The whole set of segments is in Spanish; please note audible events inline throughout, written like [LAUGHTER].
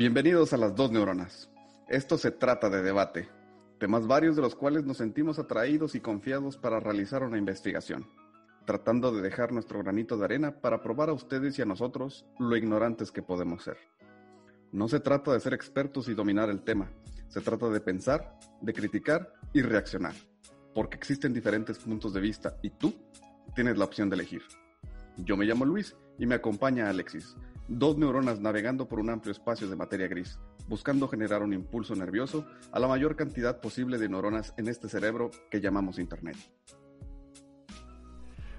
Bienvenidos a las dos neuronas. Esto se trata de debate, temas varios de los cuales nos sentimos atraídos y confiados para realizar una investigación, tratando de dejar nuestro granito de arena para probar a ustedes y a nosotros lo ignorantes que podemos ser. No se trata de ser expertos y dominar el tema, se trata de pensar, de criticar y reaccionar, porque existen diferentes puntos de vista y tú tienes la opción de elegir. Yo me llamo Luis y me acompaña Alexis, dos neuronas navegando por un amplio espacio de materia gris, buscando generar un impulso nervioso a la mayor cantidad posible de neuronas en este cerebro que llamamos Internet.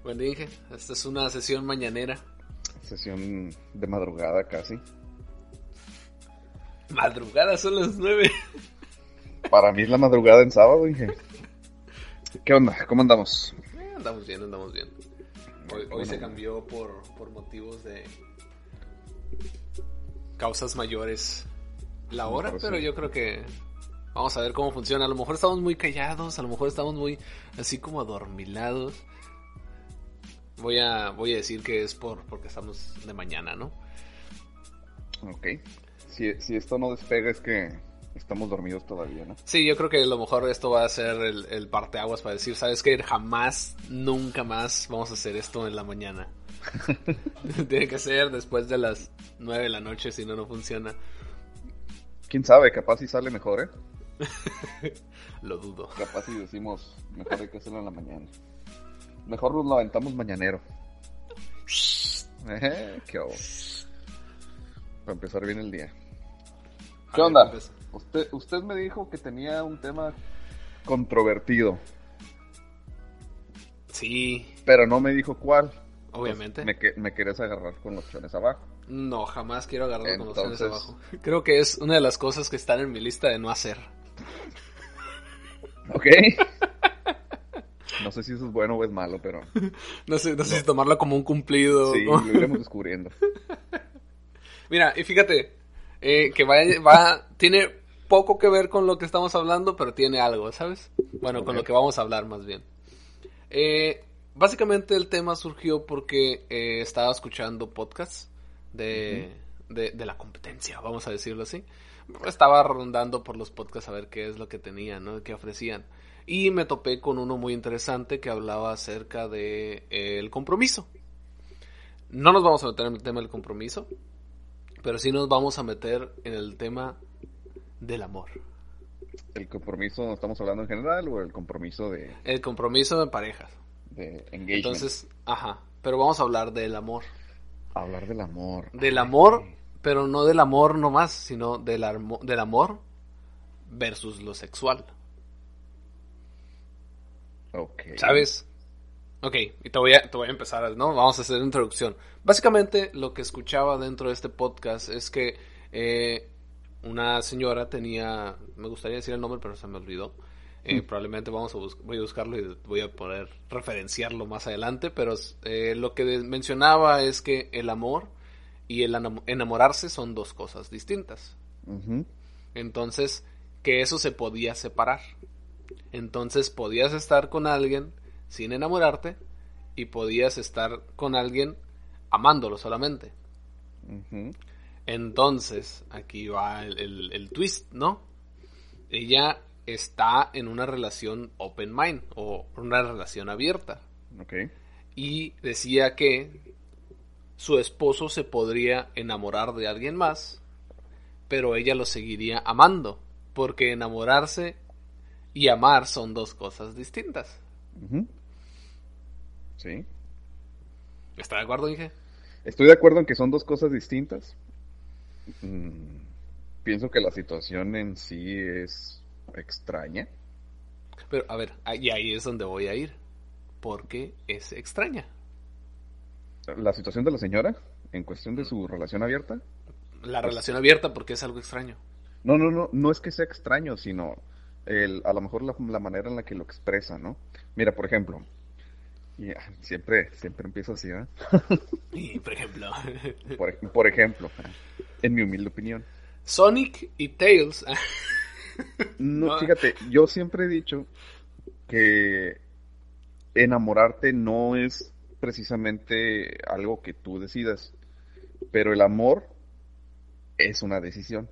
Bueno, Inge, esta es una sesión mañanera. Sesión de madrugada casi. Madrugada, son las nueve. Para mí es la madrugada en sábado, Inge. ¿Qué onda? ¿Cómo andamos? Eh, andamos bien, andamos bien. Hoy, hoy se cambió por, por motivos de causas mayores la hora, pero yo creo que vamos a ver cómo funciona. A lo mejor estamos muy callados, a lo mejor estamos muy así como adormilados. Voy a, voy a decir que es por porque estamos de mañana, ¿no? Ok. Si, si esto no despega es que estamos dormidos todavía, ¿no? Sí, yo creo que a lo mejor esto va a ser el, el parteaguas para decir, ¿sabes qué? Jamás, nunca más vamos a hacer esto en la mañana. [LAUGHS] Tiene que ser después de las 9 de la noche, si no, no funciona. Quién sabe, capaz si sale mejor, ¿eh? [LAUGHS] Lo dudo. Capaz si decimos, mejor hay que hacerlo en la mañana. Mejor nos lo aventamos mañanero. Eh, qué Para empezar bien el día. ¿Qué onda? Usted, usted me dijo que tenía un tema controvertido. Sí. Pero no me dijo cuál. Obviamente. me, me, quieres agarrar con los chones abajo. No, jamás quiero agarrar con los chones abajo. Creo que es una de las cosas que están en mi lista de no hacer. [LAUGHS] Ok. No sé si eso es bueno o es malo, pero. [LAUGHS] no sé, no sé si tomarlo como un cumplido. Sí, lo iremos descubriendo. [LAUGHS] Mira, y fíjate, eh, que va, va, tiene poco que ver con lo que estamos hablando, pero tiene algo, ¿sabes? Bueno, con lo que vamos a hablar más bien. Eh, básicamente el tema surgió porque eh, estaba escuchando podcasts de, de, la competencia, vamos a decirlo así. Estaba rondando por los podcasts a ver qué es lo que tenían, ¿no? qué ofrecían. Y me topé con uno muy interesante que hablaba acerca de eh, el compromiso. No nos vamos a meter en el tema del compromiso, pero sí nos vamos a meter en el tema del amor. ¿El compromiso estamos hablando en general o el compromiso de...? El compromiso de parejas de engagement. Entonces, ajá, pero vamos a hablar del amor. Hablar del amor. Del amor, pero no del amor nomás, sino del, del amor versus lo sexual. Ok. ¿Sabes? Ok, y te voy, a, te voy a empezar, ¿no? Vamos a hacer la introducción. Básicamente, lo que escuchaba dentro de este podcast es que eh, una señora tenía, me gustaría decir el nombre, pero se me olvidó, eh, probablemente vamos a voy a buscarlo y voy a poder referenciarlo más adelante, pero eh, lo que mencionaba es que el amor y el enamorarse son dos cosas distintas. Entonces, que eso se podía separar. Entonces, podías estar con alguien sin enamorarte y podías estar con alguien amándolo solamente. Entonces, aquí va el, el twist, ¿no? Ella está en una relación open mind o una relación abierta. Y decía que su esposo se podría enamorar de alguien más, pero ella lo seguiría amando, porque enamorarse y amar son dos cosas distintas. Sí. ¿Está de acuerdo, Inge? Estoy de acuerdo en que son dos cosas distintas. Mm, pienso que la situación en sí es extraña. Pero, a ver, y ahí es donde voy a ir. Porque es extraña. ¿La situación de la señora en cuestión de su relación abierta? La relación abierta porque es algo extraño. No, no, no, no es que sea extraño, sino el, a lo mejor la, manera en la que lo expresa, ¿no? Mira, por ejemplo, y, siempre, siempre empiezo así, ¿eh? [LAUGHS] y, por ejemplo. por, por ejemplo, en mi humilde opinión. Sonic y Tails no, fíjate, yo siempre he dicho que enamorarte no es precisamente algo que tú decidas, pero el amor es una decisión.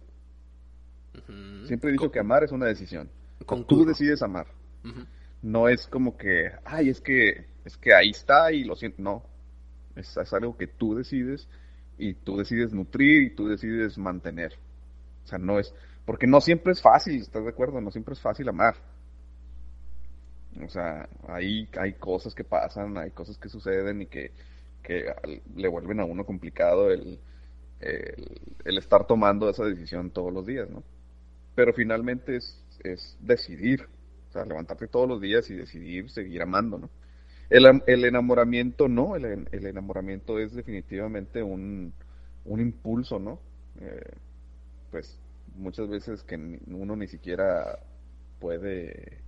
Siempre he dicho que amar es una decisión. Tú decides amar. No es como que, ay, es que, es que ahí está y lo siento. No. Es, es, algo que tú decides y tú decides nutrir y tú decides mantener. O sea, no es, porque no siempre es fácil, ¿estás de acuerdo? No siempre es fácil amar. O sea, ahí hay cosas que pasan, hay cosas que suceden y que, le vuelven a uno complicado el, el, estar tomando esa decisión todos los días, ¿no? Pero finalmente es, es decidir, o sea, levantarte todos los días y decidir seguir amando, ¿no? El, el enamoramiento no, el, el, enamoramiento es definitivamente un, un impulso, ¿no? Eh, pues muchas veces que uno ni siquiera puede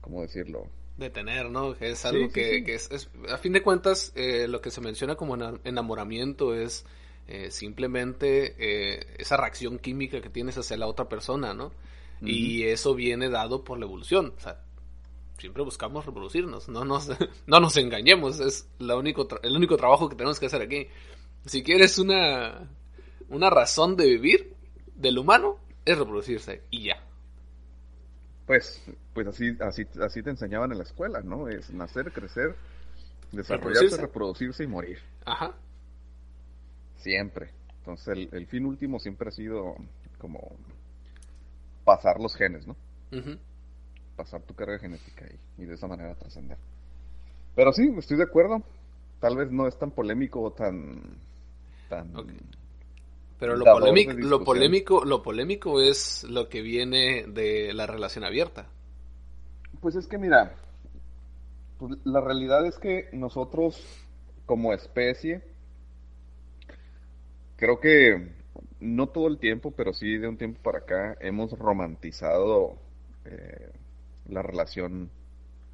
¿cómo decirlo? Detener, ¿no? Es algo que, es, a fin de cuentas, eh, lo que se menciona como enamoramiento es eh, simplemente eh, esa reacción química que tienes hacia la otra persona, ¿no? Y eso viene dado por la evolución. O sea, siempre buscamos reproducirnos, no nos, [LAUGHS] no nos engañemos, es la único el único trabajo que tenemos que hacer aquí. Si quieres una, una razón de vivir del humano, es reproducirse y ya. Pues pues así, así, así te enseñaban en la escuela, ¿no? Es nacer, crecer, desarrollarse, reproducirse, y morir. Ajá. Siempre. Entonces el, fin último siempre ha sido como pasar los genes, ¿no? Pasar tu carga genética y, y de esa manera trascender. Pero sí, estoy de acuerdo. Tal vez no es tan polémico o tan... tan pero lo polémico, lo polémico, lo polémico es lo que viene de la relación abierta. Pues es que mira, pues la realidad es que nosotros como especie, creo que no todo el tiempo, pero sí de un tiempo para acá, hemos romantizado eh, la relación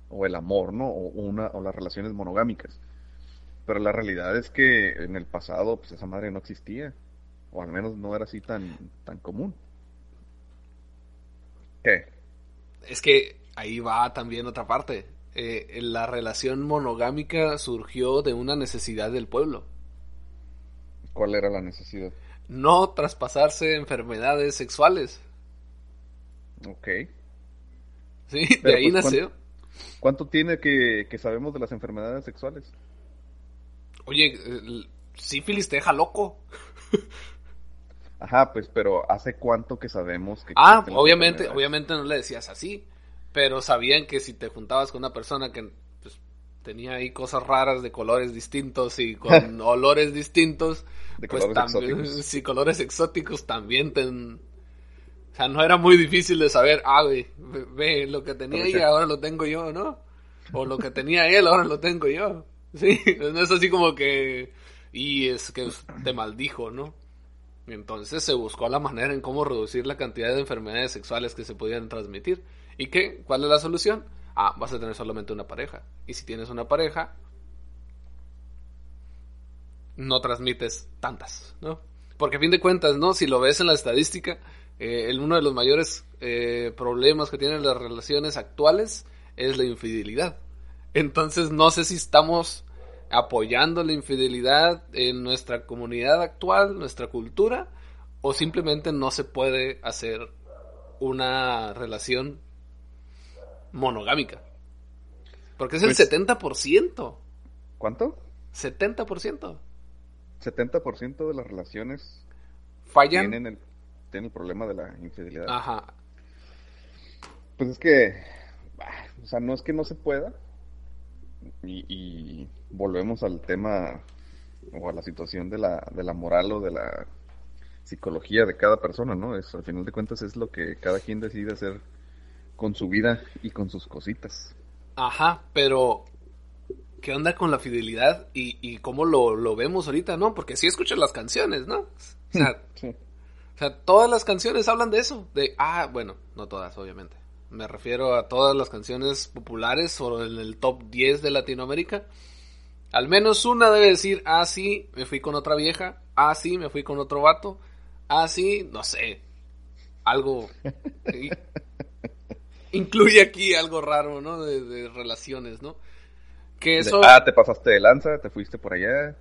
o el amor, ¿no? O, una, o las relaciones monogámicas. Pero la realidad es que en el pasado, pues esa madre no existía. O al menos no era así tan, tan común. ¿Qué? Es que ahí va también otra parte. Eh, la relación monogámica surgió de una necesidad del pueblo. ¿Cuál era la necesidad? No traspasarse enfermedades sexuales. Ok. Sí, de ahí pues, nació. ¿cuánto, tiene que, sabemos de las enfermedades sexuales? Oye, sífilis te deja loco. [LAUGHS] Ajá, pues, pero ¿hace cuánto que sabemos que... Ah, obviamente, obviamente no le decías así pero sabían que si te juntabas con una persona que pues, tenía ahí cosas raras de colores distintos y con [LAUGHS] olores distintos, de pues colores también, si colores exóticos también te... O sea, no era muy difícil de saber, ah, güey, ve, lo que tenía ella ahora lo tengo yo, ¿no? O lo que tenía él ahora lo tengo yo. [LAUGHS] Sí, no es así como que... Y es que te maldijo, ¿no? Entonces se buscó la manera en cómo reducir la cantidad de enfermedades sexuales que se podían transmitir. ¿Y qué? ¿Cuál es la solución? Ah, vas a tener solamente una pareja. Y si tienes una pareja, no transmites tantas, ¿no? Porque a fin de cuentas, ¿no? Si lo ves en la estadística, eh, el, uno de los mayores eh, problemas que tienen las relaciones actuales es la infidelidad. Entonces no sé si estamos apoyando la infidelidad en nuestra comunidad actual, nuestra cultura, o simplemente no se puede hacer una relación monogámica. Porque es el 70%. Pues, ¿Cuánto? 70%. 70% de las relaciones fallan. Tienen el, tienen el problema de la infidelidad. Ajá. Pues es que, o sea, no es que no se pueda. Y, volvemos al tema o a la situación de la, de la moral o de la psicología de cada persona, ¿no? Es, al final de cuentas es lo que cada quien decide hacer con su vida y con sus cositas. Ajá, pero ¿qué onda con la fidelidad y, y cómo lo, lo, vemos ahorita, no? Porque sí escuchas las canciones, ¿no? O sea, [LAUGHS] o sea, todas las canciones hablan de eso, de, ah, bueno, no todas, obviamente. Me refiero a todas las canciones populares o en el top 10 de Latinoamérica. Al menos una debe decir, ah, sí, me fui con otra vieja, ah, sí, me fui con otro vato, ah, sí, no sé, algo [LAUGHS] incluye aquí algo raro, ¿no? De, relaciones, ¿no? Que eso... ah, te pasaste de lanza, te fuiste por allá.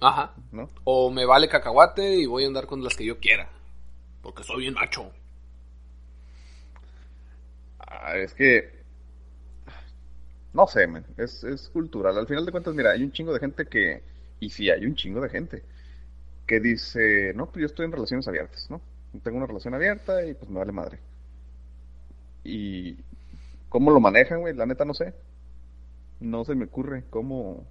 Ajá. ¿no? O me vale cacahuate y voy a andar con las que yo quiera. Porque soy bien macho. Ah, es que. No sé, man. Es, es cultural. Al final de cuentas, mira, hay un chingo de gente que. Y sí, hay un chingo de gente que dice: No, pues yo estoy en relaciones abiertas, ¿no? Tengo una relación abierta y pues me vale madre. Y. ¿Cómo lo manejan, güey? La neta no sé. No se me ocurre cómo.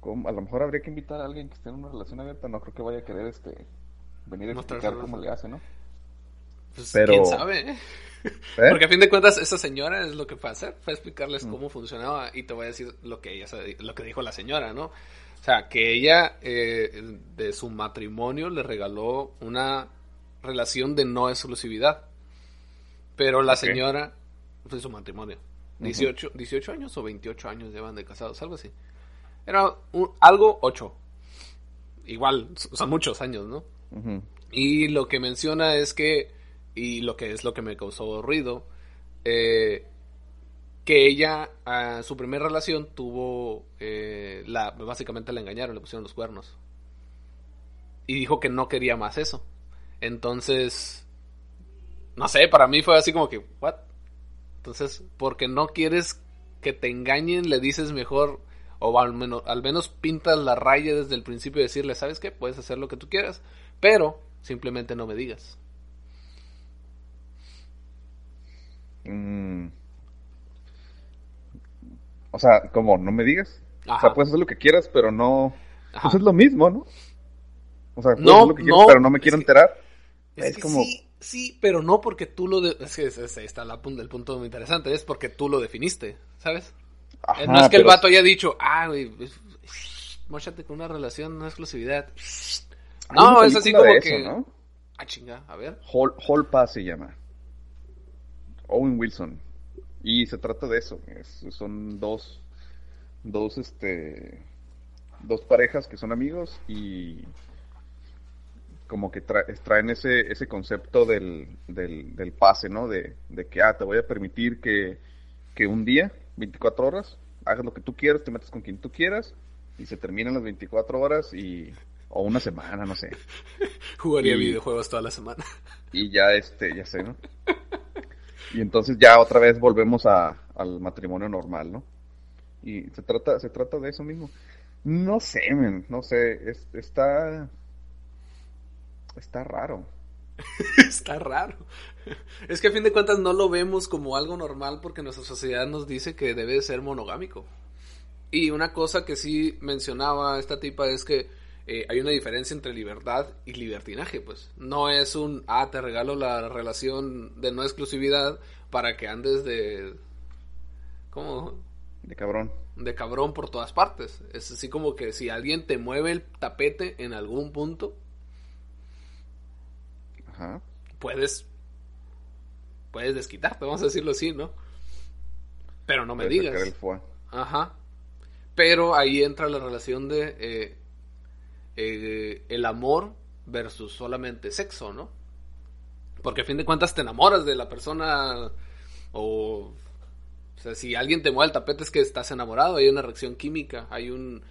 cómo- A lo mejor habría que invitar a alguien que esté en una relación abierta. No creo que vaya a querer este. Venir a explicar cómo le hace, ¿no? Pues Pero- quién sabe. ¿eh? Porque a fin de cuentas, esa señora es lo que fue a hacer, fue a explicarles cómo funcionaba y te voy a decir lo que ella lo que dijo la señora, ¿no? O sea, que ella eh, de su matrimonio le regaló una relación de no exclusividad. Pero la señora, pues su matrimonio, 18, 18 años o 28 años llevan de casados, algo así. Era un- algo 8. Igual, son muchos años, ¿no? Y lo que menciona es que, y lo que es lo que me causó ruido, eh, que ella, a su primera relación, tuvo, eh, la, básicamente la engañaron, le pusieron los cuernos. Y dijo que no quería más eso. Entonces, no sé, para mí fue así como que, ¿what? Entonces, porque no quieres que te engañen, le dices mejor, o al menos, al menos pintas la raya desde el principio y decirle, ¿sabes qué? Puedes hacer lo que tú quieras, pero simplemente no me digas. Mm. O sea, como no me digas. O sea, puedes hacer lo que quieras, pero no. Ajá. Pues es lo mismo, ¿no? O sea, puedes No, hacer lo que quieras, no, pero no me quiero es que- enterar. Es, Es que como- sí, sí, pero no porque tú lo... de- Es que ahí está la el punto muy interesante, es porque tú lo definiste, ¿sabes? Ajá, Eh, no es que el vato haya dicho, ah, güey, es- móchate con una relación, una exclusividad. No, es así como que... ¿no? Ah, chinga, a ver. Hall, Hall Pass se llama. Owen Wilson. Y se trata de eso. es- son dos. Dos, este. Dos parejas que son amigos y. Como que tra- traen ese, ese concepto del, del, del pase, ¿no? De, de que, ah, te voy a permitir que, que un día, 24 horas, hagas lo que tú quieras, te metas con quien tú quieras y se terminan las 24 horas y. O una semana, no sé. [LAUGHS] Jugaría Y- videojuegos toda la semana. Y ya este, ya sé, ¿no? [LAUGHS] Y entonces ya otra vez volvemos a, al matrimonio normal, ¿no? Y se trata, se trata de eso mismo. No sé, men, no sé, es- está, está raro. [LAUGHS] Está raro. Es que a fin de cuentas no lo vemos como algo normal porque nuestra sociedad nos dice que debe ser monogámico. Y una cosa que sí mencionaba esta tipa es que eh, hay una diferencia entre libertad y libertinaje, pues. No es un, ah, te regalo la relación de no exclusividad para que andes de... ¿Cómo? De cabrón. De cabrón por todas partes. Es así como que si alguien te mueve el tapete en algún punto, Ajá. puedes puedes desquitarte, vamos a decirlo así, ¿no? Pero no me digas. el. Ajá. Pero ahí entra la relación de eh, eh, el amor versus solamente sexo, ¿no? Porque a fin de cuentas te enamoras de la persona o... O sea, si alguien te mueve el tapete es que estás enamorado, hay una reacción química, hay un...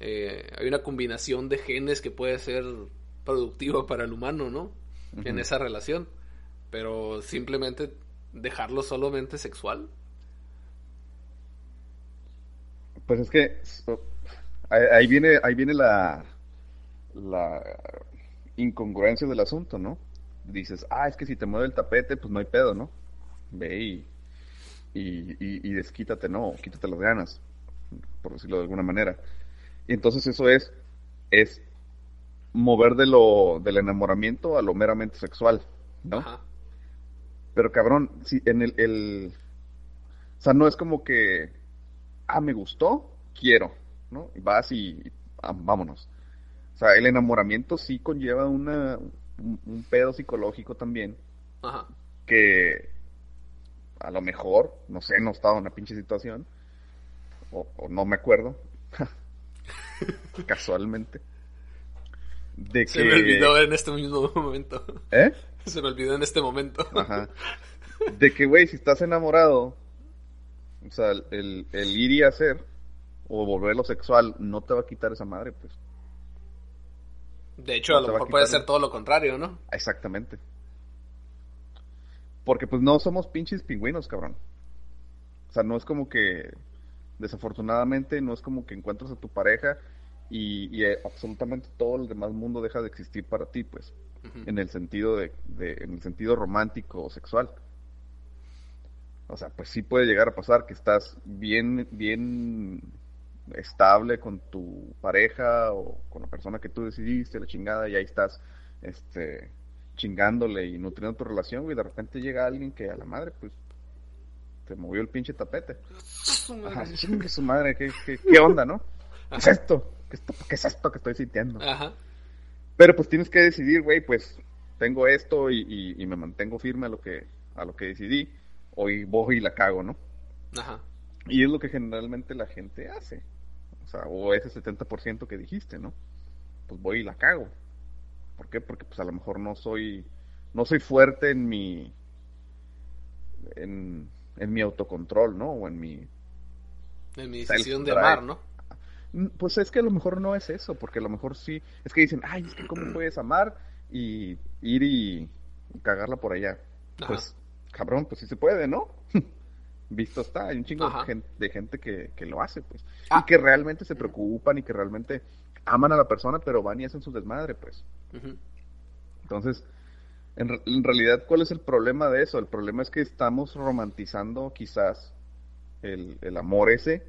eh, hay una combinación de genes que puede ser productiva [LAUGHS] para el humano, ¿no? En esa relación. Pero simplemente dejarlo solamente sexual. Pues es que ahí viene, ahí viene la, la incongruencia del asunto, ¿no? Dices, ah, es que si te mueve el tapete, pues no hay pedo, ¿no? Ve y, y, y- y desquítate, ¿no? Quítate las ganas, por decirlo de alguna manera. Y entonces eso es, es mover de lo, del enamoramiento a lo meramente sexual, ¿no? Ajá. Pero cabrón, si en el, el... O sea, no es como que... Ah, me gustó, quiero, ¿no? Y vas y... ah, vámonos. O sea, el enamoramiento sí conlleva una, un, un pedo psicológico también, Ajá. que a lo mejor, no sé, no estaba en una pinche situación, o, o no me acuerdo, [LAUGHS] casualmente, de que... Se me olvidó en este mismo momento. ¿Eh? Se me olvidó en este momento. Ajá. De que, güey, si estás enamorado, o sea, el, el ir y hacer, o volverlo sexual no te va a quitar esa madre, pues. De hecho, a lo mejor puede ser todo lo contrario, ¿no? Exactamente. Porque pues no somos pinches pingüinos, cabrón. O sea, no es como que, desafortunadamente, no es como que encuentras a tu pareja y, eh, absolutamente todo el demás mundo deja de existir para ti, pues. En el sentido de, en el sentido romántico o sexual. O sea, pues sí puede llegar a pasar que estás bien, bien estable con tu pareja o con la persona que tú decidiste, la chingada, y ahí estás, este, chingándole y nutriendo tu relación, y de repente llega alguien que a la madre, pues, te movió el pinche tapete. Ajá, chingue su madre, ¿qué, qué, onda, no? ¿Qué es esto? ¿Qué, esto? ¿Qué es esto que estoy sintiendo? Ajá. Pero pues tienes que decidir, güey, pues, tengo esto y, y me mantengo firme a lo que, a lo que decidí hoy voy y la cago, ¿no? Ajá. Y es lo que generalmente la gente hace. O sea, o ese 70% que dijiste, ¿no? Pues voy y la cago. ¿Por qué? Porque pues a lo mejor no soy no soy fuerte en mi en, en mi autocontrol, ¿no? O en mi en mi decisión de amar, ¿no? Mm, pues es que a lo mejor no es eso, porque a lo mejor sí, es que dicen, ay, es que cómo puedes amar y ir y cagarla por allá. Pues cabrón, pues sí se puede, ¿no? [LAUGHS] Visto está, hay un chingo de gente, que, lo hace, pues. Ah. Y que realmente se preocupan y que realmente aman a la persona, pero van y hacen su desmadre, pues. Entonces, en, realidad, ¿cuál es el problema de eso? El problema es que estamos romantizando quizás el, amor ese,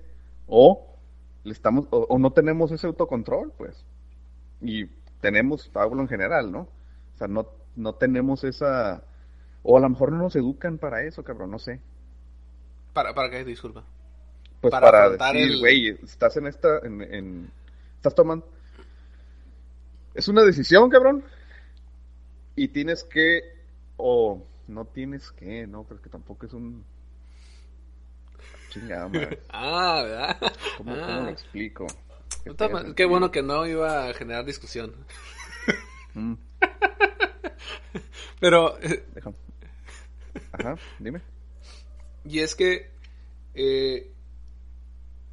o le estamos, o, no tenemos ese autocontrol, pues. Y tenemos, hablo en general, ¿no? O sea, no, no tenemos esa o a lo mejor no nos educan para eso, cabrón, no sé. ¿Para, para qué? Disculpa. Pues para, decir, güey, estás en esta, en, estás tomando... Es una decisión, cabrón. Y tienes que, o no tienes que, no, pero que tampoco es un... Chingada, [LAUGHS] Ah, ¿verdad? ¿Cómo, ¿Cómo, lo ah. explico? Qué, bueno que no iba a generar discusión. Mm. [LAUGHS] Pero... Eh, Ajá, dime. Y es que eh,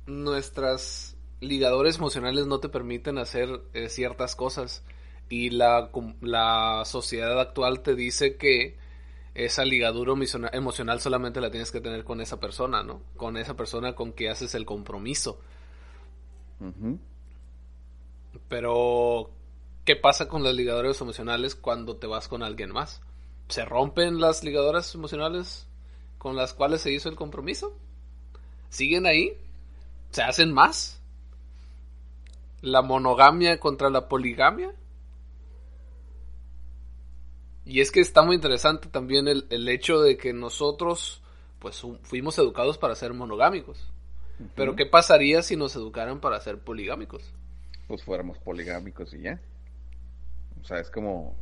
nuestras ligadores emocionales no te permiten hacer eh, ciertas cosas y la, la sociedad actual te dice que esa ligadura emocional solamente la tienes que tener con esa persona, ¿no? Con esa persona con que haces el compromiso. Pero, ¿qué pasa con las ligaduras emocionales cuando te vas con alguien más? se rompen las ligadoras emocionales con las cuales se hizo el compromiso. ¿Siguen ahí? ¿Se hacen más? ¿La monogamia contra la poligamia? Y es que está muy interesante también el, hecho de que nosotros pues fuimos educados para ser monogámicos. Pero ¿qué pasaría si nos educaran para ser poligámicos? Pues fuéramos poligámicos y ya. O sea, es como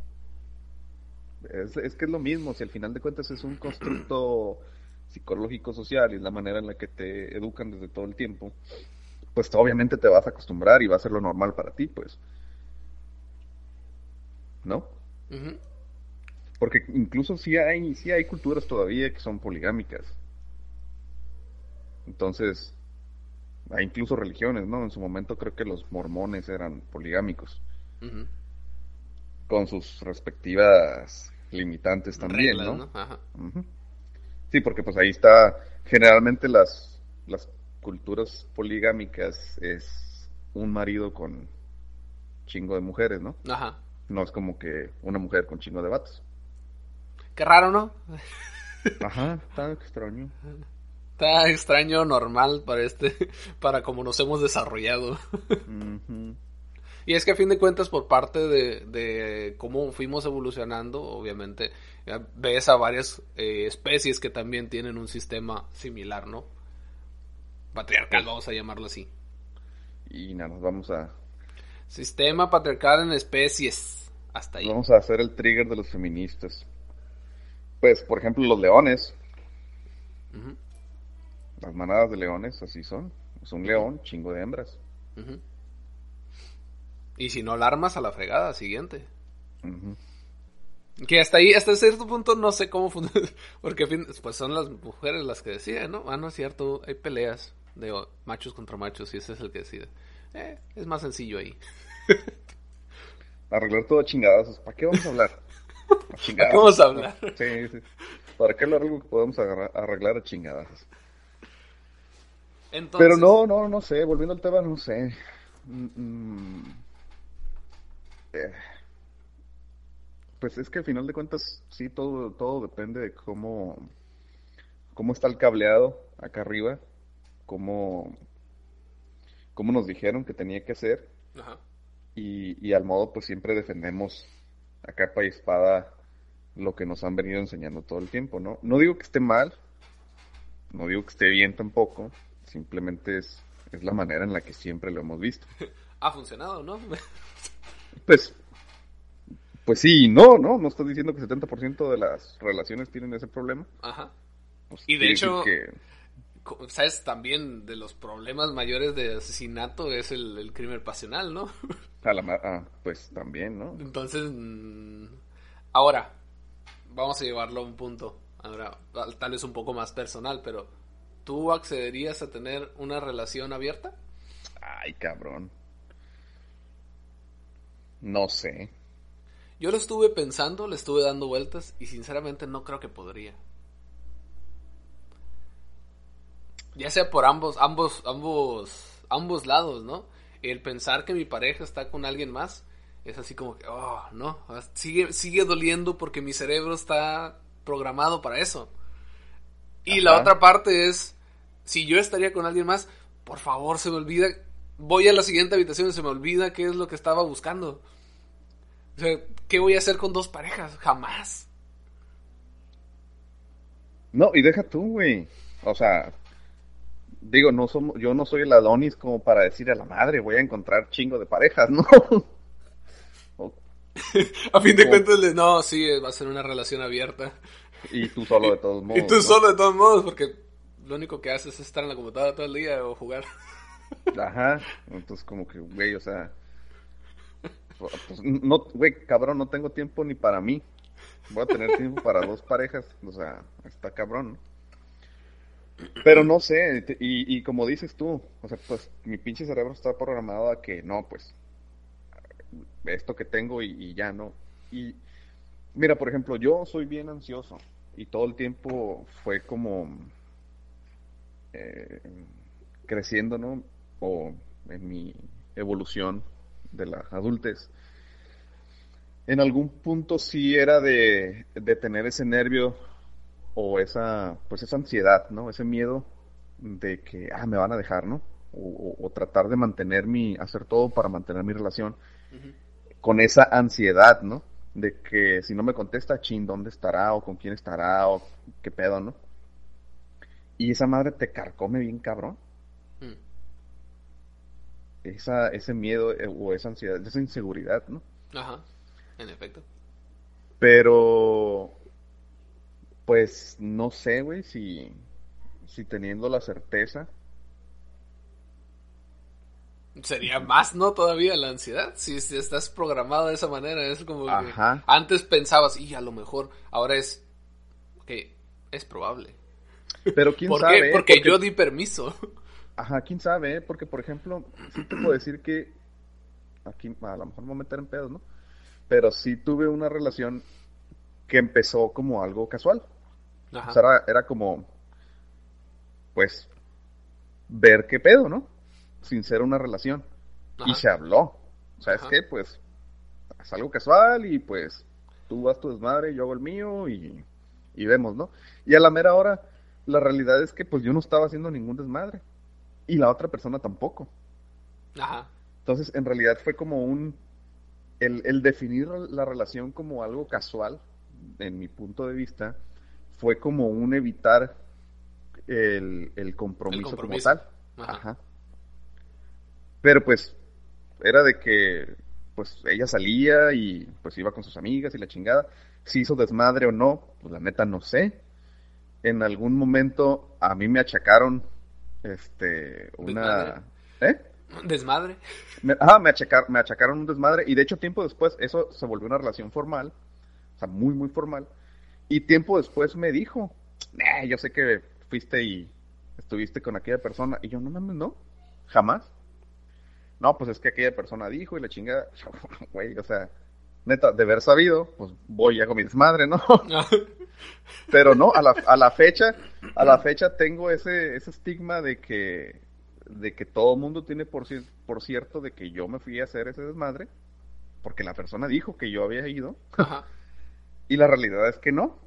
es, que es lo mismo, si al final de cuentas es un constructo [CLEARS THROAT] psicológico social y es la manera en la que te educan desde todo el tiempo, pues obviamente te vas a acostumbrar y va a ser lo normal para ti, pues. ¿No? Porque incluso si hay, sí hay culturas todavía que son poligámicas. Entonces, hay incluso religiones, ¿no? En su momento creo que los mormones eran poligámicos con sus respectivas limitantes también, ¿no? Sí, porque pues ahí está, generalmente las, las culturas poligámicas es un marido con chingo de mujeres, ¿no? Ajá. No es como que una mujer con chingo de vatos. Qué raro, ¿no? [LAUGHS] Ajá, está extraño. Está extraño, normal para este, [LAUGHS] para como nos hemos desarrollado. Y es que a fin de cuentas, por parte de, cómo fuimos evolucionando, obviamente, ves a varias eh, especies que también tienen un sistema similar, ¿no? Patriarcal, vamos a llamarlo así. Y nada, nos vamos a... Sistema patriarcal en especies. Hasta ahí. Vamos a hacer el trigger de los feministas. Pues, por ejemplo, los leones. Las manadas de leones, así son. Es un león, chingo de hembras. Y si no alarmas a la fregada siguiente. Que hasta ahí, hasta cierto punto, no sé cómo funciona. [LAUGHS] Porque pues son las mujeres las que deciden, ¿no? Ah, no es cierto, hay peleas. de machos contra machos y ese es el que decide. Eh, es más sencillo ahí. [LAUGHS] Arreglar todo a chingadazos. ¿Para qué vamos a hablar? [LAUGHS] A ¿Para qué vamos a hablar? Sí, sí. ¿Para qué hablar algo que podemos arreglar a chingadazos? Pero no, no, no sé. Volviendo al tema, no sé. Mm, mm. Eh. Pues es que al final de cuentas, sí, todo, todo depende de cómo, cómo está el cableado acá arriba, cómo, cómo nos dijeron que tenía que ser. Ajá. Y, y al modo, pues siempre defendemos a capa y espada lo que nos han venido enseñando todo el tiempo, ¿no? No digo que esté mal, no digo que esté bien tampoco, simplemente es, es la manera en la que siempre lo hemos visto. [LAUGHS] Ha funcionado, ¿no? [LAUGHS] pues, pues sí, no, no, no estoy diciendo que 70% de las relaciones tienen ese problema. Ajá. Pues y de hecho, ¿sabes? También de los problemas mayores de asesinato es el, crimen pasional, ¿no? [LAUGHS] A la, ah, pues también, ¿no? Entonces, mm, ahora, vamos a llevarlo a un punto, ahora, tal vez un poco más personal, pero ¿tú accederías a tener una relación abierta? Ay, cabrón. No sé. Yo lo estuve pensando, le estuve dando vueltas y sinceramente no creo que podría. Ya sea por ambos, ambos, ambos, ambos lados, ¿no? El pensar que mi pareja está con alguien más es así como que, oh, no, sigue, sigue doliendo porque mi cerebro está programado para eso. Y la otra parte es, si yo estaría con alguien más, por favor, se me olvida, voy a la siguiente habitación y se me olvida qué es lo que estaba buscando. O sea, ¿qué voy a hacer con dos parejas? Jamás. No, y deja tú, güey. O sea, digo, no somos, yo no soy el Adonis como para decir a la madre, voy a encontrar chingo de parejas, [LAUGHS] ¿no? [LAUGHS] a fin de cuentas, no, sí, va a ser una relación abierta. Y tú solo de [LAUGHS] todos modos. Y tú solo de todos modos, porque lo único que haces es estar en la computadora todo el día o jugar. Ajá, entonces como que, güey, o sea, pues, no, güey, cabrón, no tengo tiempo ni para mí. Voy a tener tiempo para dos parejas, o sea, está cabrón. Pero no sé, y, y como dices tú, o sea, pues mi pinche cerebro está programado a que no, pues, esto que tengo y, ya no. Y mira, por ejemplo, yo soy bien ansioso y todo el tiempo fue como eh, creciendo, ¿no? O en mi evolución de la adultez. En algún punto sí era de, de tener ese nervio o esa, pues esa ansiedad, ¿no? Ese miedo de que, ah, me van a dejar, ¿no? O, tratar de mantener mi, hacer todo para mantener mi relación con esa ansiedad, ¿no? De que si no me contesta, chin, ¿dónde estará? O con quién estará? O qué pedo, ¿no? Y esa madre te carcome bien cabrón. Esa, ese miedo eh, o esa ansiedad, esa inseguridad, ¿no? Ajá, en efecto. Pero, pues no sé, güey, si, si teniendo la certeza Sería más, ¿no? Todavía la ansiedad. Si, estás programado de esa manera, es como que antes pensabas, y a lo mejor, ahora es que es probable. Pero quién sabe. Porque, yo di permiso. Ajá, quién sabe, ¿eh? porque por ejemplo, sí te puedo decir que aquí a lo mejor me voy a meter en pedos, ¿no? Pero sí tuve una relación que empezó como algo casual. O sea, era, era como, pues, ver qué pedo, ¿no? sin ser una relación. Y se habló. O sea, es que pues es algo casual y pues tú vas tu desmadre, yo hago el mío y, y vemos, ¿no? Y a la mera hora, la realidad es que pues yo no estaba haciendo ningún desmadre. Y la otra persona tampoco. Ajá. Entonces, en realidad fue como un... El, el definir la relación como algo casual, en mi punto de vista, fue como un evitar el, el, compromiso, como tal. Ajá. Pero pues era de que pues ella salía y pues iba con sus amigas y la chingada. Si hizo desmadre o no, pues la neta no sé. En algún momento a mí me achacaron este una ¿Eh? Desmadre. Me, ah, me, me achacaron un desmadre y de hecho tiempo después eso se volvió una relación formal, o sea, muy muy formal. Y tiempo después me dijo, yo sé que fuiste y estuviste con aquella persona. Y yo, no mames, no, jamás. No, pues es que aquella persona dijo y la chingada, [LAUGHS] güey, o sea, neta, de haber sabido, pues voy y hago mi desmadre, ¿no? [LAUGHS] [LAUGHS] Pero no, a la, a la fecha, a la fecha tengo ese, ese estigma de que, de que todo el mundo tiene por, por cierto de que yo me fui a hacer ese desmadre, porque la persona dijo que yo había ido, y la realidad es que no.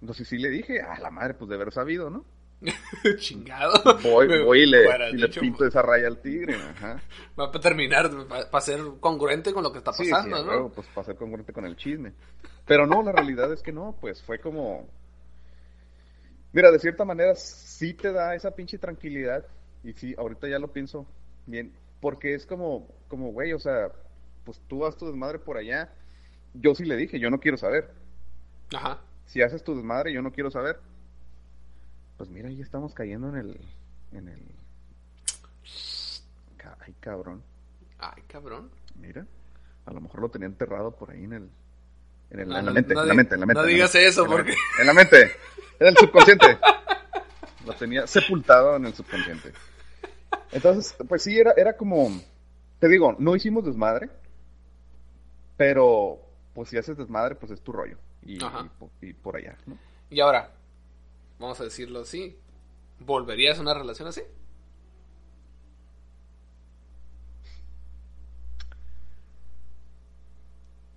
Entonces sí le dije, a la madre, pues de haber sabido, ¿no? [LAUGHS] Chingado. Voy, voy y le, pinto esa raya al tigre. Ajá. Va a terminar, para ser congruente con lo que está pasando, ¿no? pues para ser congruente con el chisme. Pero no, la realidad es que no, pues fue como. Mira, de cierta manera sí te da esa pinche tranquilidad. Y sí, ahorita ya lo pienso bien. Porque es como, como, güey, o sea, pues tú vas tu desmadre por allá. Yo sí le dije, yo no quiero saber. Ajá. Si haces tu desmadre, yo no quiero saber pues mira, ya estamos cayendo en el. En el... Ay, cabrón. Ay, cabrón. Mira, a lo mejor lo tenía enterrado por ahí en el. En, el, ah, en la mente, en la mente, en la mente. No digas eso, porque. En la mente, en el subconsciente. lo tenía sepultado en el subconsciente. Entonces, pues sí, era, era como. Te digo, no hicimos desmadre. Pero, pues si haces desmadre, pues es tu rollo. Y, y, y por allá, ¿no? Y ahora, vamos a decirlo así, ¿volverías a una relación así?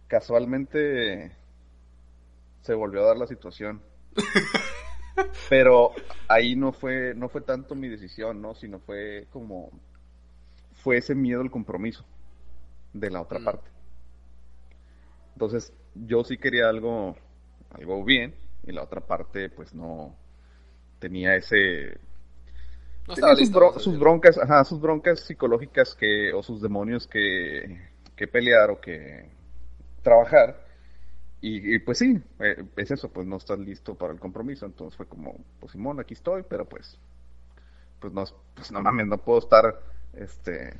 Casualmente se volvió a dar la situación. [LAUGHS] Pero ahí no fue, no fue tanto mi decisión, ¿no? Sino fue como, fue ese miedo al compromiso de la otra mm. parte. Entonces, yo sí quería algo, algo bien, y la otra parte, pues no, tenía ese sus, broncas, ajá, sus broncas psicológicas que o sus demonios que, que pelear o que trabajar. Y, pues sí, eh, es eso, pues no estás listo para el compromiso. Entonces fue como, pues Simón, aquí estoy, pero pues, pues no, pues no mames, no puedo estar este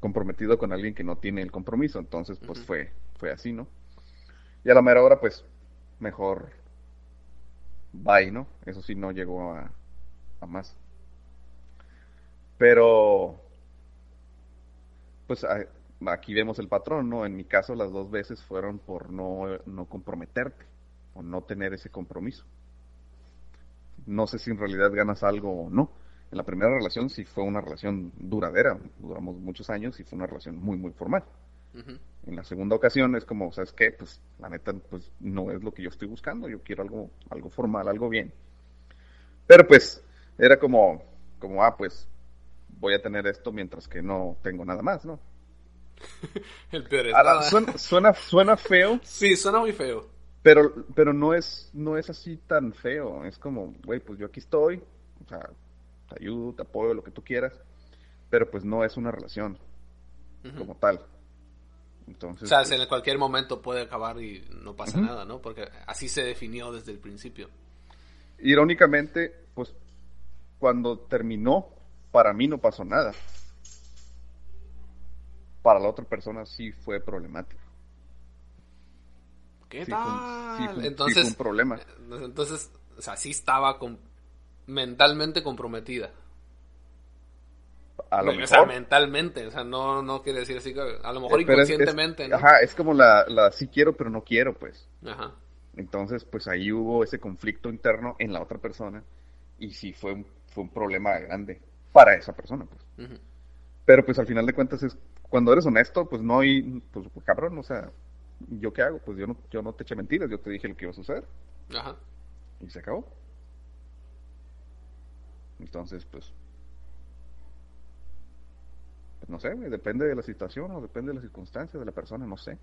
comprometido con alguien que no tiene el compromiso. Entonces, pues fue, fue así, ¿no? Y a la mera hora, pues, mejor bye, ¿no? Eso sí no llegó a, más. Pero, pues aquí vemos el patrón, ¿no? En mi caso las dos veces fueron por no, no comprometerte o no tener ese compromiso. No sé si en realidad ganas algo o no. En la primera relación sí fue una relación duradera, duramos muchos años y fue una relación muy, muy formal. En la segunda ocasión es como, ¿sabes qué? Pues la neta, pues no es lo que yo estoy buscando, yo quiero algo, algo formal, algo bien. Pero pues era como, como, ah, pues voy a tener esto mientras que no tengo nada más, ¿no? [LAUGHS] El peor suena, suena, feo. Sí, suena muy feo. Pero, pero no es, no es así tan feo. Es como, güey, pues yo aquí estoy, o sea, te ayudo, te apoyo, lo que tú quieras, pero pues no es una relación como tal. Entonces, o sea, en cualquier momento puede acabar y no pasa nada, ¿no? Porque así se definió desde el principio. Irónicamente, pues cuando terminó, para mí no pasó nada. Para la otra persona sí fue problemático. ¿Qué tal? entonces, un problema. Entonces, o sea, sí estaba con, mentalmente comprometida o sea, mentalmente, o sea, no, no quiere decir así, a lo mejor inconscientemente, Ajá, es como la, la sí quiero, pero no quiero, pues. Ajá. Entonces, pues ahí hubo ese conflicto interno en la otra persona y sí fue un, fue un problema grande para esa persona, pues. Pero pues al final de cuentas es, cuando eres honesto, pues no hay, pues cabrón, o sea, ¿yo qué hago? Pues yo no, yo no te eché mentiras, yo te dije lo que iba a suceder. Ajá. Y se acabó. Entonces, pues no sé, depende de la situación o depende de las circunstancias de la persona, no sé.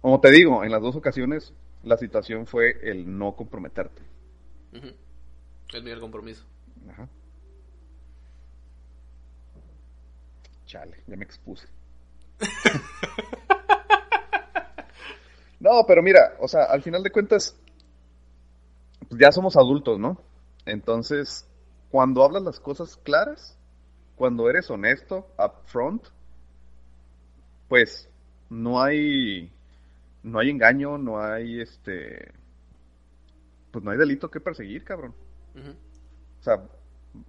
Como te digo, en las dos ocasiones la situación fue el no comprometerte. El miedo compromiso. Ajá. Chale, ya me expuse. [LAUGHS] no, pero mira, o sea, al final de cuentas, pues ya somos adultos, ¿no? Entonces, cuando hablas las cosas claras, cuando eres honesto, upfront, pues no hay no hay engaño, no hay este pues no hay delito que perseguir, cabrón. sea,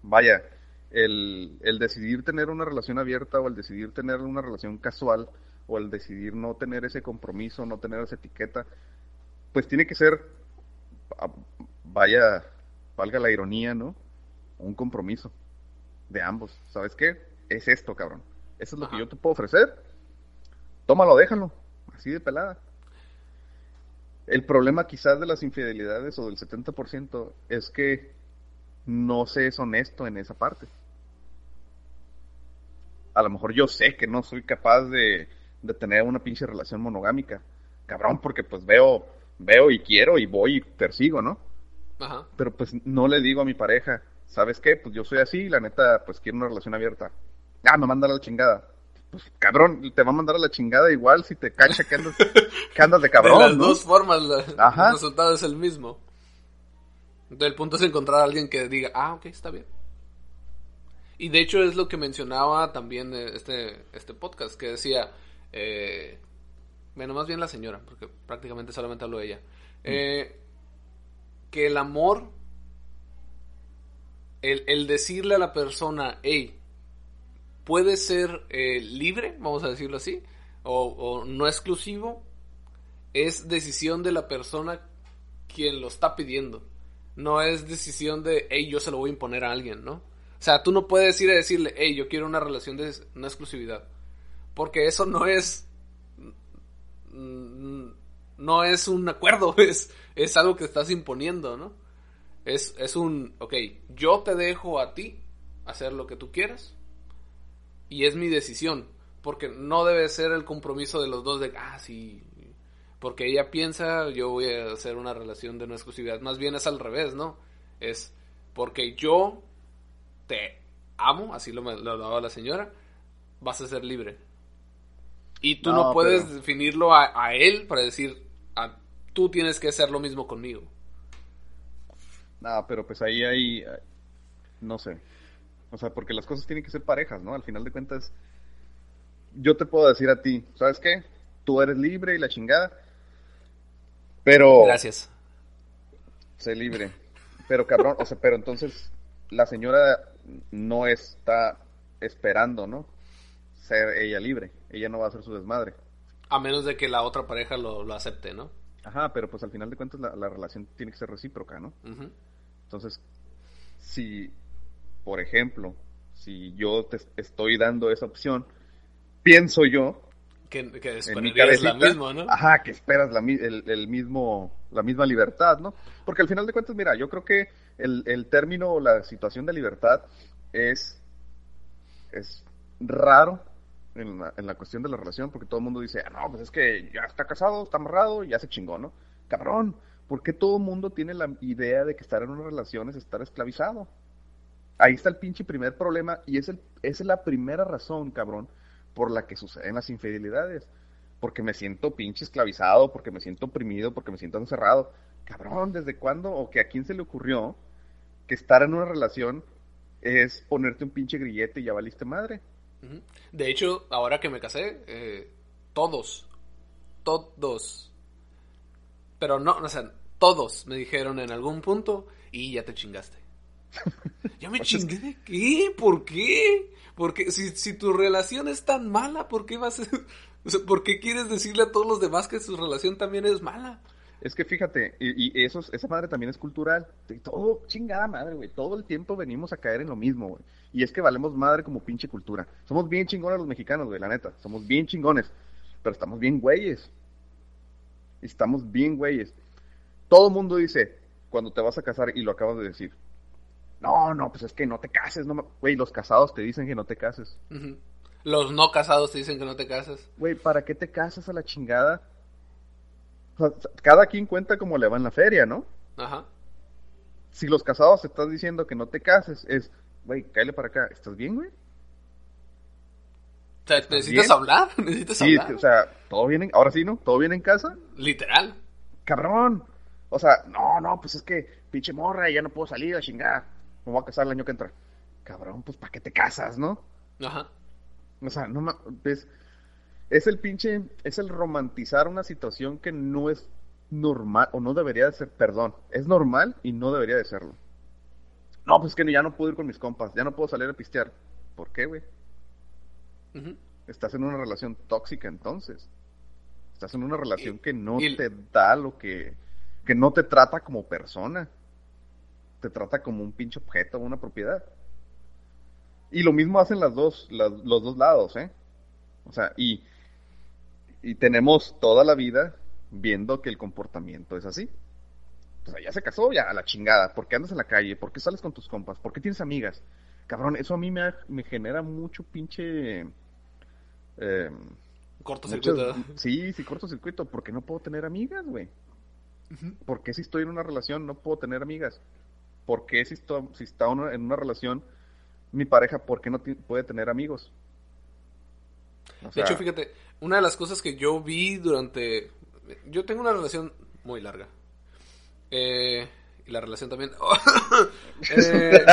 vaya, el, el decidir tener una relación abierta o el decidir tener una relación casual o el decidir no tener ese compromiso, no tener esa etiqueta, pues tiene que ser, ah, vaya, valga la ironía, ¿no? Un compromiso de ambos. ¿Sabes qué? Es esto, cabrón. Eso es lo que yo te puedo ofrecer. Tómalo, déjalo. Así de pelada. El problema quizás de las infidelidades o del 70% es que no se es honesto en esa parte. A lo mejor yo sé que no soy capaz de, de tener una pinche relación monogámica. Cabrón, porque pues veo, veo y quiero y voy y persigo, ¿no? Ajá. Pero pues no le digo a mi pareja, ¿sabes qué? Pues yo soy así, la neta, pues quiero una relación abierta. Ah, me manda a la chingada. Pues cabrón, te va a mandar a la chingada igual si te cacha que andas, que andas de [LAUGHS] cabrón. De las dos formas, el resultado es el mismo. Entonces el punto es encontrar a alguien que diga, ah, ok, está bien. Y de hecho es lo que mencionaba también este, este podcast, que decía, eh, bueno, más bien la señora, porque prácticamente solamente hablo de ella, mm. eh, que el amor, el, decirle a la persona, hey, puede ser eh, libre, vamos a decirlo así, o, no exclusivo, es decisión de la persona quien lo está pidiendo. No es decisión de, hey, yo se lo voy a imponer a alguien, ¿no? O sea, tú no puedes ir a decirle, hey, yo quiero una relación de una exclusividad. Porque eso no es. No es un acuerdo, [LAUGHS] es, es algo que estás imponiendo, ¿no? Es, es un, ok, yo te dejo a ti hacer lo que tú quieras y es mi decisión, porque no debe ser el compromiso de los dos de, ah, sí, porque ella piensa, yo voy a hacer una relación de no exclusividad, más bien es al revés, ¿no? Es porque yo te amo, así lo, lo daba la señora, vas a ser libre. Y tú no, puedes definirlo a, él para decir, ah, tú tienes que hacer lo mismo conmigo. No, pero pues ahí hay, no sé. O sea, porque las cosas tienen que ser parejas, ¿no? Al final de cuentas, yo te puedo decir a ti, ¿sabes qué? Tú eres libre y la chingada. Pero... Gracias. Sé libre. Pero cabrón, o sea, pero entonces la señora no está esperando, ¿no? Ser ella libre ella no va a hacer su desmadre. A menos de que la otra pareja lo, acepte, ¿no? Ajá, pero pues al final de cuentas la, relación tiene que ser recíproca, ¿no? Entonces, si, por ejemplo, si yo te estoy dando esa opción, pienso yo que, que esperarías la misma, ¿no? Ajá, que esperas la, el, mismo, la misma libertad, ¿no? Porque al final de cuentas, mira, yo creo que el, el término o la situación de libertad es, es raro en la, cuestión de la relación, porque todo el mundo dice, ah, no, pues es que ya está casado, está amarrado, ya se chingó, ¿no? Cabrón, ¿por qué todo el mundo tiene la idea de que estar en una relación es estar esclavizado? Ahí está el pinche primer problema y es, el, es la primera razón, cabrón, por la que suceden las infidelidades. Porque me siento pinche esclavizado, porque me siento oprimido, porque me siento encerrado. Cabrón, ¿desde cuándo o que a quién se le ocurrió que estar en una relación es ponerte un pinche grillete y ya valiste madre? De hecho, ahora que me casé, eh, todos, todos, pero no, o sea, todos me dijeron en algún punto y ya te chingaste. [LAUGHS] ¿Ya me chingué de qué? ¿Por qué? Porque si, si tu relación es tan mala, ¿por qué vas a... [LAUGHS] ¿Por qué quieres decirle a todos los demás que su relación también es mala? Es que fíjate, y, eso, esa madre también es cultural. Todo, chingada madre, güey. Todo el tiempo venimos a caer en lo mismo, güey. Y es que valemos madre como pinche cultura. Somos bien chingones los mexicanos, güey, la neta. Somos bien chingones. Pero estamos bien güeyes. Estamos bien güeyes. Todo el mundo dice, cuando te vas a casar, y lo acabas de decir, no, no, pues es que no te cases, no Güey, los casados te dicen que no te cases. Los no casados te dicen que no te cases. Güey, ¿para qué te casas a la chingada? Cada quien cuenta como le va en la feria, ¿no? Ajá. Si los casados te están diciendo que no te cases, es, güey, cállate para acá, ¿estás bien, güey? O sea, ¿necesitas hablar? [LAUGHS] ¿Necesitas sí, o sea, ¿todo bien ahora sí, ¿no? ¿Todo bien en casa? Literal. Cabrón. O sea, no, no, pues es que pinche morra, ya no puedo salir a chingar. Me voy a casar el año que entra. Cabrón, pues ¿para qué te casas, no? Ajá. O sea, no pues, es el pinche, es el romantizar una situación que no es normal o no debería de ser, perdón, es normal y no debería de serlo. No, pues es que ya no puedo ir con mis compas, ya no puedo salir a pistear. ¿Por qué, güey? Estás en una relación tóxica entonces. Estás en una relación que no te da lo que... que no te trata como persona. Te trata como un pinche objeto, una propiedad. Y lo mismo hacen las dos, los dos lados, ¿eh? O sea, y, y tenemos toda la vida viendo que el comportamiento es así. O sea, ya se casó, ya a la chingada. ¿Por qué andas en la calle? ¿Por qué sales con tus compas? ¿Por qué tienes amigas? Cabrón, eso a mí me, me genera mucho pinche... Eh, cortocircuito. sí, sí, cortocircuito. Porque no puedo tener amigas, güey. ¿Por qué si estoy en una relación no puedo tener amigas? ¿Por qué si, estoy, si está en una relación mi pareja, por qué no puede tener amigos? De hecho, fíjate, una de las cosas que yo vi durante... Yo tengo una relación muy larga. Eh, y la relación también. [LAUGHS] Eh,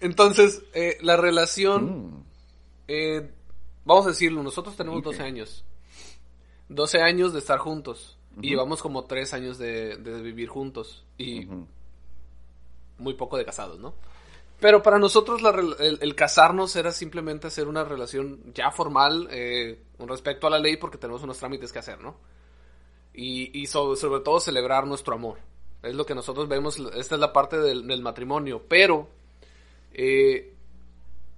entonces, eh, la relación, mm. vamos a decirlo, nosotros tenemos 12 años. 12 años de estar juntos. Y llevamos como 3 años de, vivir juntos. Y muy poco de casados, ¿no? Pero para nosotros el, casarnos era simplemente hacer una relación ya formal con respecto a la ley porque tenemos unos trámites que hacer, ¿no? y, sobre, todo celebrar nuestro amor. Es lo que nosotros vemos, esta es la parte del, matrimonio, pero eh,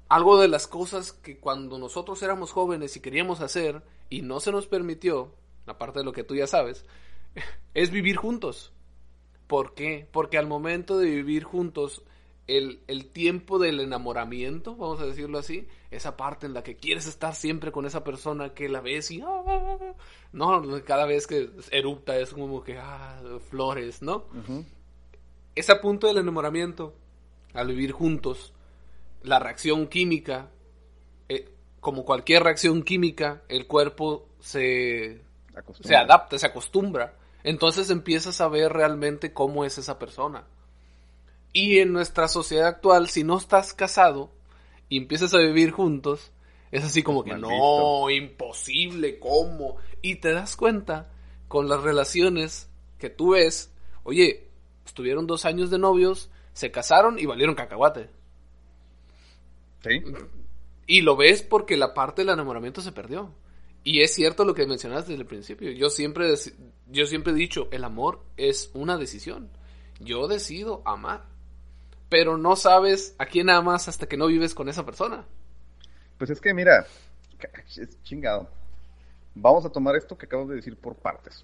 algo de las cosas que cuando nosotros éramos jóvenes y queríamos hacer y no se nos permitió, aparte de lo que tú ya sabes, [LAUGHS] es vivir juntos. ¿Por qué? Porque al momento de vivir juntos el, tiempo del enamoramiento, vamos a decirlo así, esa parte en la que quieres estar siempre con esa persona que la ves y... Ah, no, cada vez que erupta es como que... Ah, flores, ¿no? Ese punto del enamoramiento, al vivir juntos, la reacción química, eh, como cualquier reacción química, el cuerpo se, se adapta, se acostumbra. Entonces empiezas a ver realmente cómo es esa persona. Y en nuestra sociedad actual, si no estás casado y empiezas a vivir juntos, es así como que no, imposible, ¿cómo? Y te das cuenta con las relaciones que tú ves, oye, estuvieron dos años de novios, se casaron y valieron cacahuate. Sí. Y lo ves porque la parte del enamoramiento se perdió. Y es cierto lo que mencionaste desde el principio. Yo siempre, yo siempre he dicho, el amor es una decisión. Yo decido amar pero no sabes a quién amas hasta que no vives con esa persona. Pues es que mira, es chingado. Vamos a tomar esto que acabo de decir por partes.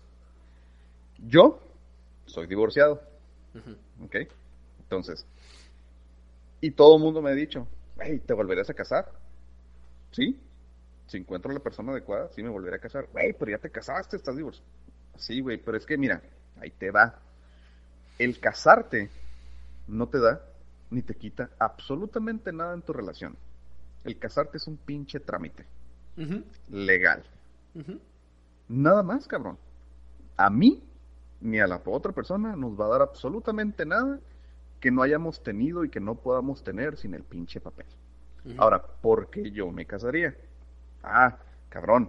Yo soy divorciado. ¿Ok? Entonces, y todo el mundo me ha dicho, hey, ¿te volverás a casar? ¿Sí? Si encuentro la persona adecuada, sí me volveré a casar. Güey, pero ya te casaste, estás divorciado. Sí, güey, pero es que mira, ahí te va. El casarte no te da ni te quita absolutamente nada en tu relación. El casarte es un pinche trámite. Legal. Nada más, cabrón. A mí, ni a la otra persona, nos va a dar absolutamente nada que no hayamos tenido y que no podamos tener sin el pinche papel. Ahora, ¿por qué yo me casaría? Ah, cabrón.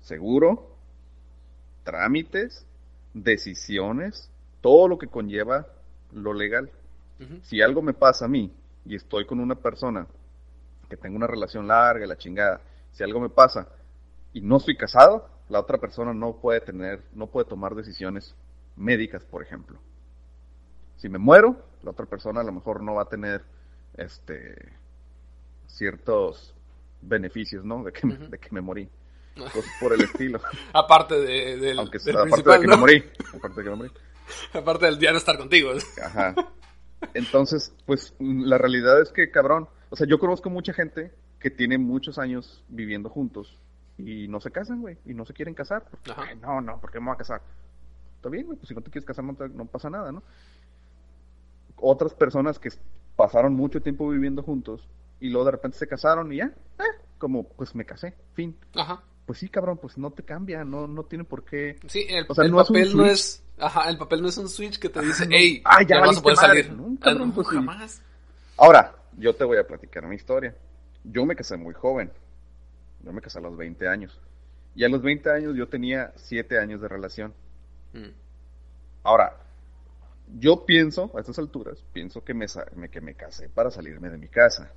Seguro, trámites, decisiones, todo lo que conlleva lo legal. Si algo me pasa a mí y estoy con una persona que tengo una relación larga, la chingada, si algo me pasa y no estoy casado, la otra persona no puede tener, no puede tomar decisiones médicas, por ejemplo. Si me muero, la otra persona a lo mejor no va a tener este ciertos beneficios, ¿no? De que, me, de que me morí. [LAUGHS] Cosas por el estilo. aparte de, del, Aunque, aparte de que me morí. Aparte de que me morí. [LAUGHS] aparte del día no estar contigo. Ajá. Entonces, pues la realidad es que, cabrón, o sea, yo conozco mucha gente que tiene muchos años viviendo juntos y no se casan, güey, y no se quieren casar. no, no, ¿por qué me voy a casar? Está bien, güey, pues si no te quieres casar no, pasa nada, ¿no? Otras personas que pasaron mucho tiempo viviendo juntos y luego de repente se casaron y ya, eh, como, pues me casé, fin. Ajá. Pues sí, cabrón, pues no te cambia, no, no tiene por qué. Sí, el, papel no es Ajá, el papel no es un switch que te dice, hey, ya, vas a poder salir. Nunca, ah, pues jamás. Ahora, yo te voy a platicar mi historia. Yo me casé muy joven. Yo me casé a los 20 años. Y a los 20 años yo tenía 7 años de relación. Mm. Ahora, yo pienso, a estas alturas, pienso que me, que me casé para salirme de mi casa.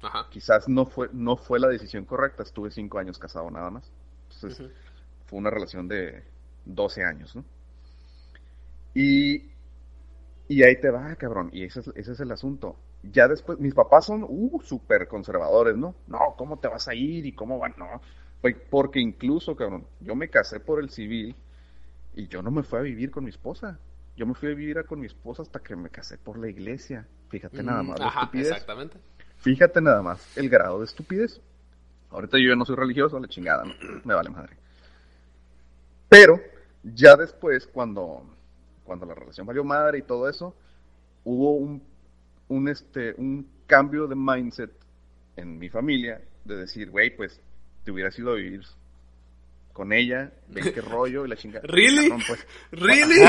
Ajá. Quizás no fue, no fue la decisión correcta, estuve cinco años casado nada más. Entonces, fue una relación de 12 años, ¿no? Y, y ahí te va, cabrón, y ese es, ese es el asunto. Ya después, mis papás son, uh, súper conservadores, ¿no? No, ¿cómo te vas a ir? ¿Y cómo van? No, porque incluso, cabrón, yo me casé por el civil y yo no me fui a vivir con mi esposa. Yo me fui a vivir con mi esposa hasta que me casé por la iglesia. Fíjate nada más. ajá, exactamente. Fíjate nada más el grado de estupidez. Ahorita yo no soy religioso, la chingada, ¿no? me vale madre. Pero ya después, cuando, cuando la relación valió madre y todo eso, hubo un, un, este, un cambio de mindset en mi familia de decir, güey, pues te hubieras ido a vivir con ella, ven qué [LAUGHS] rollo y la chingada. ¿Really? [LAUGHS] pues. ¿Really?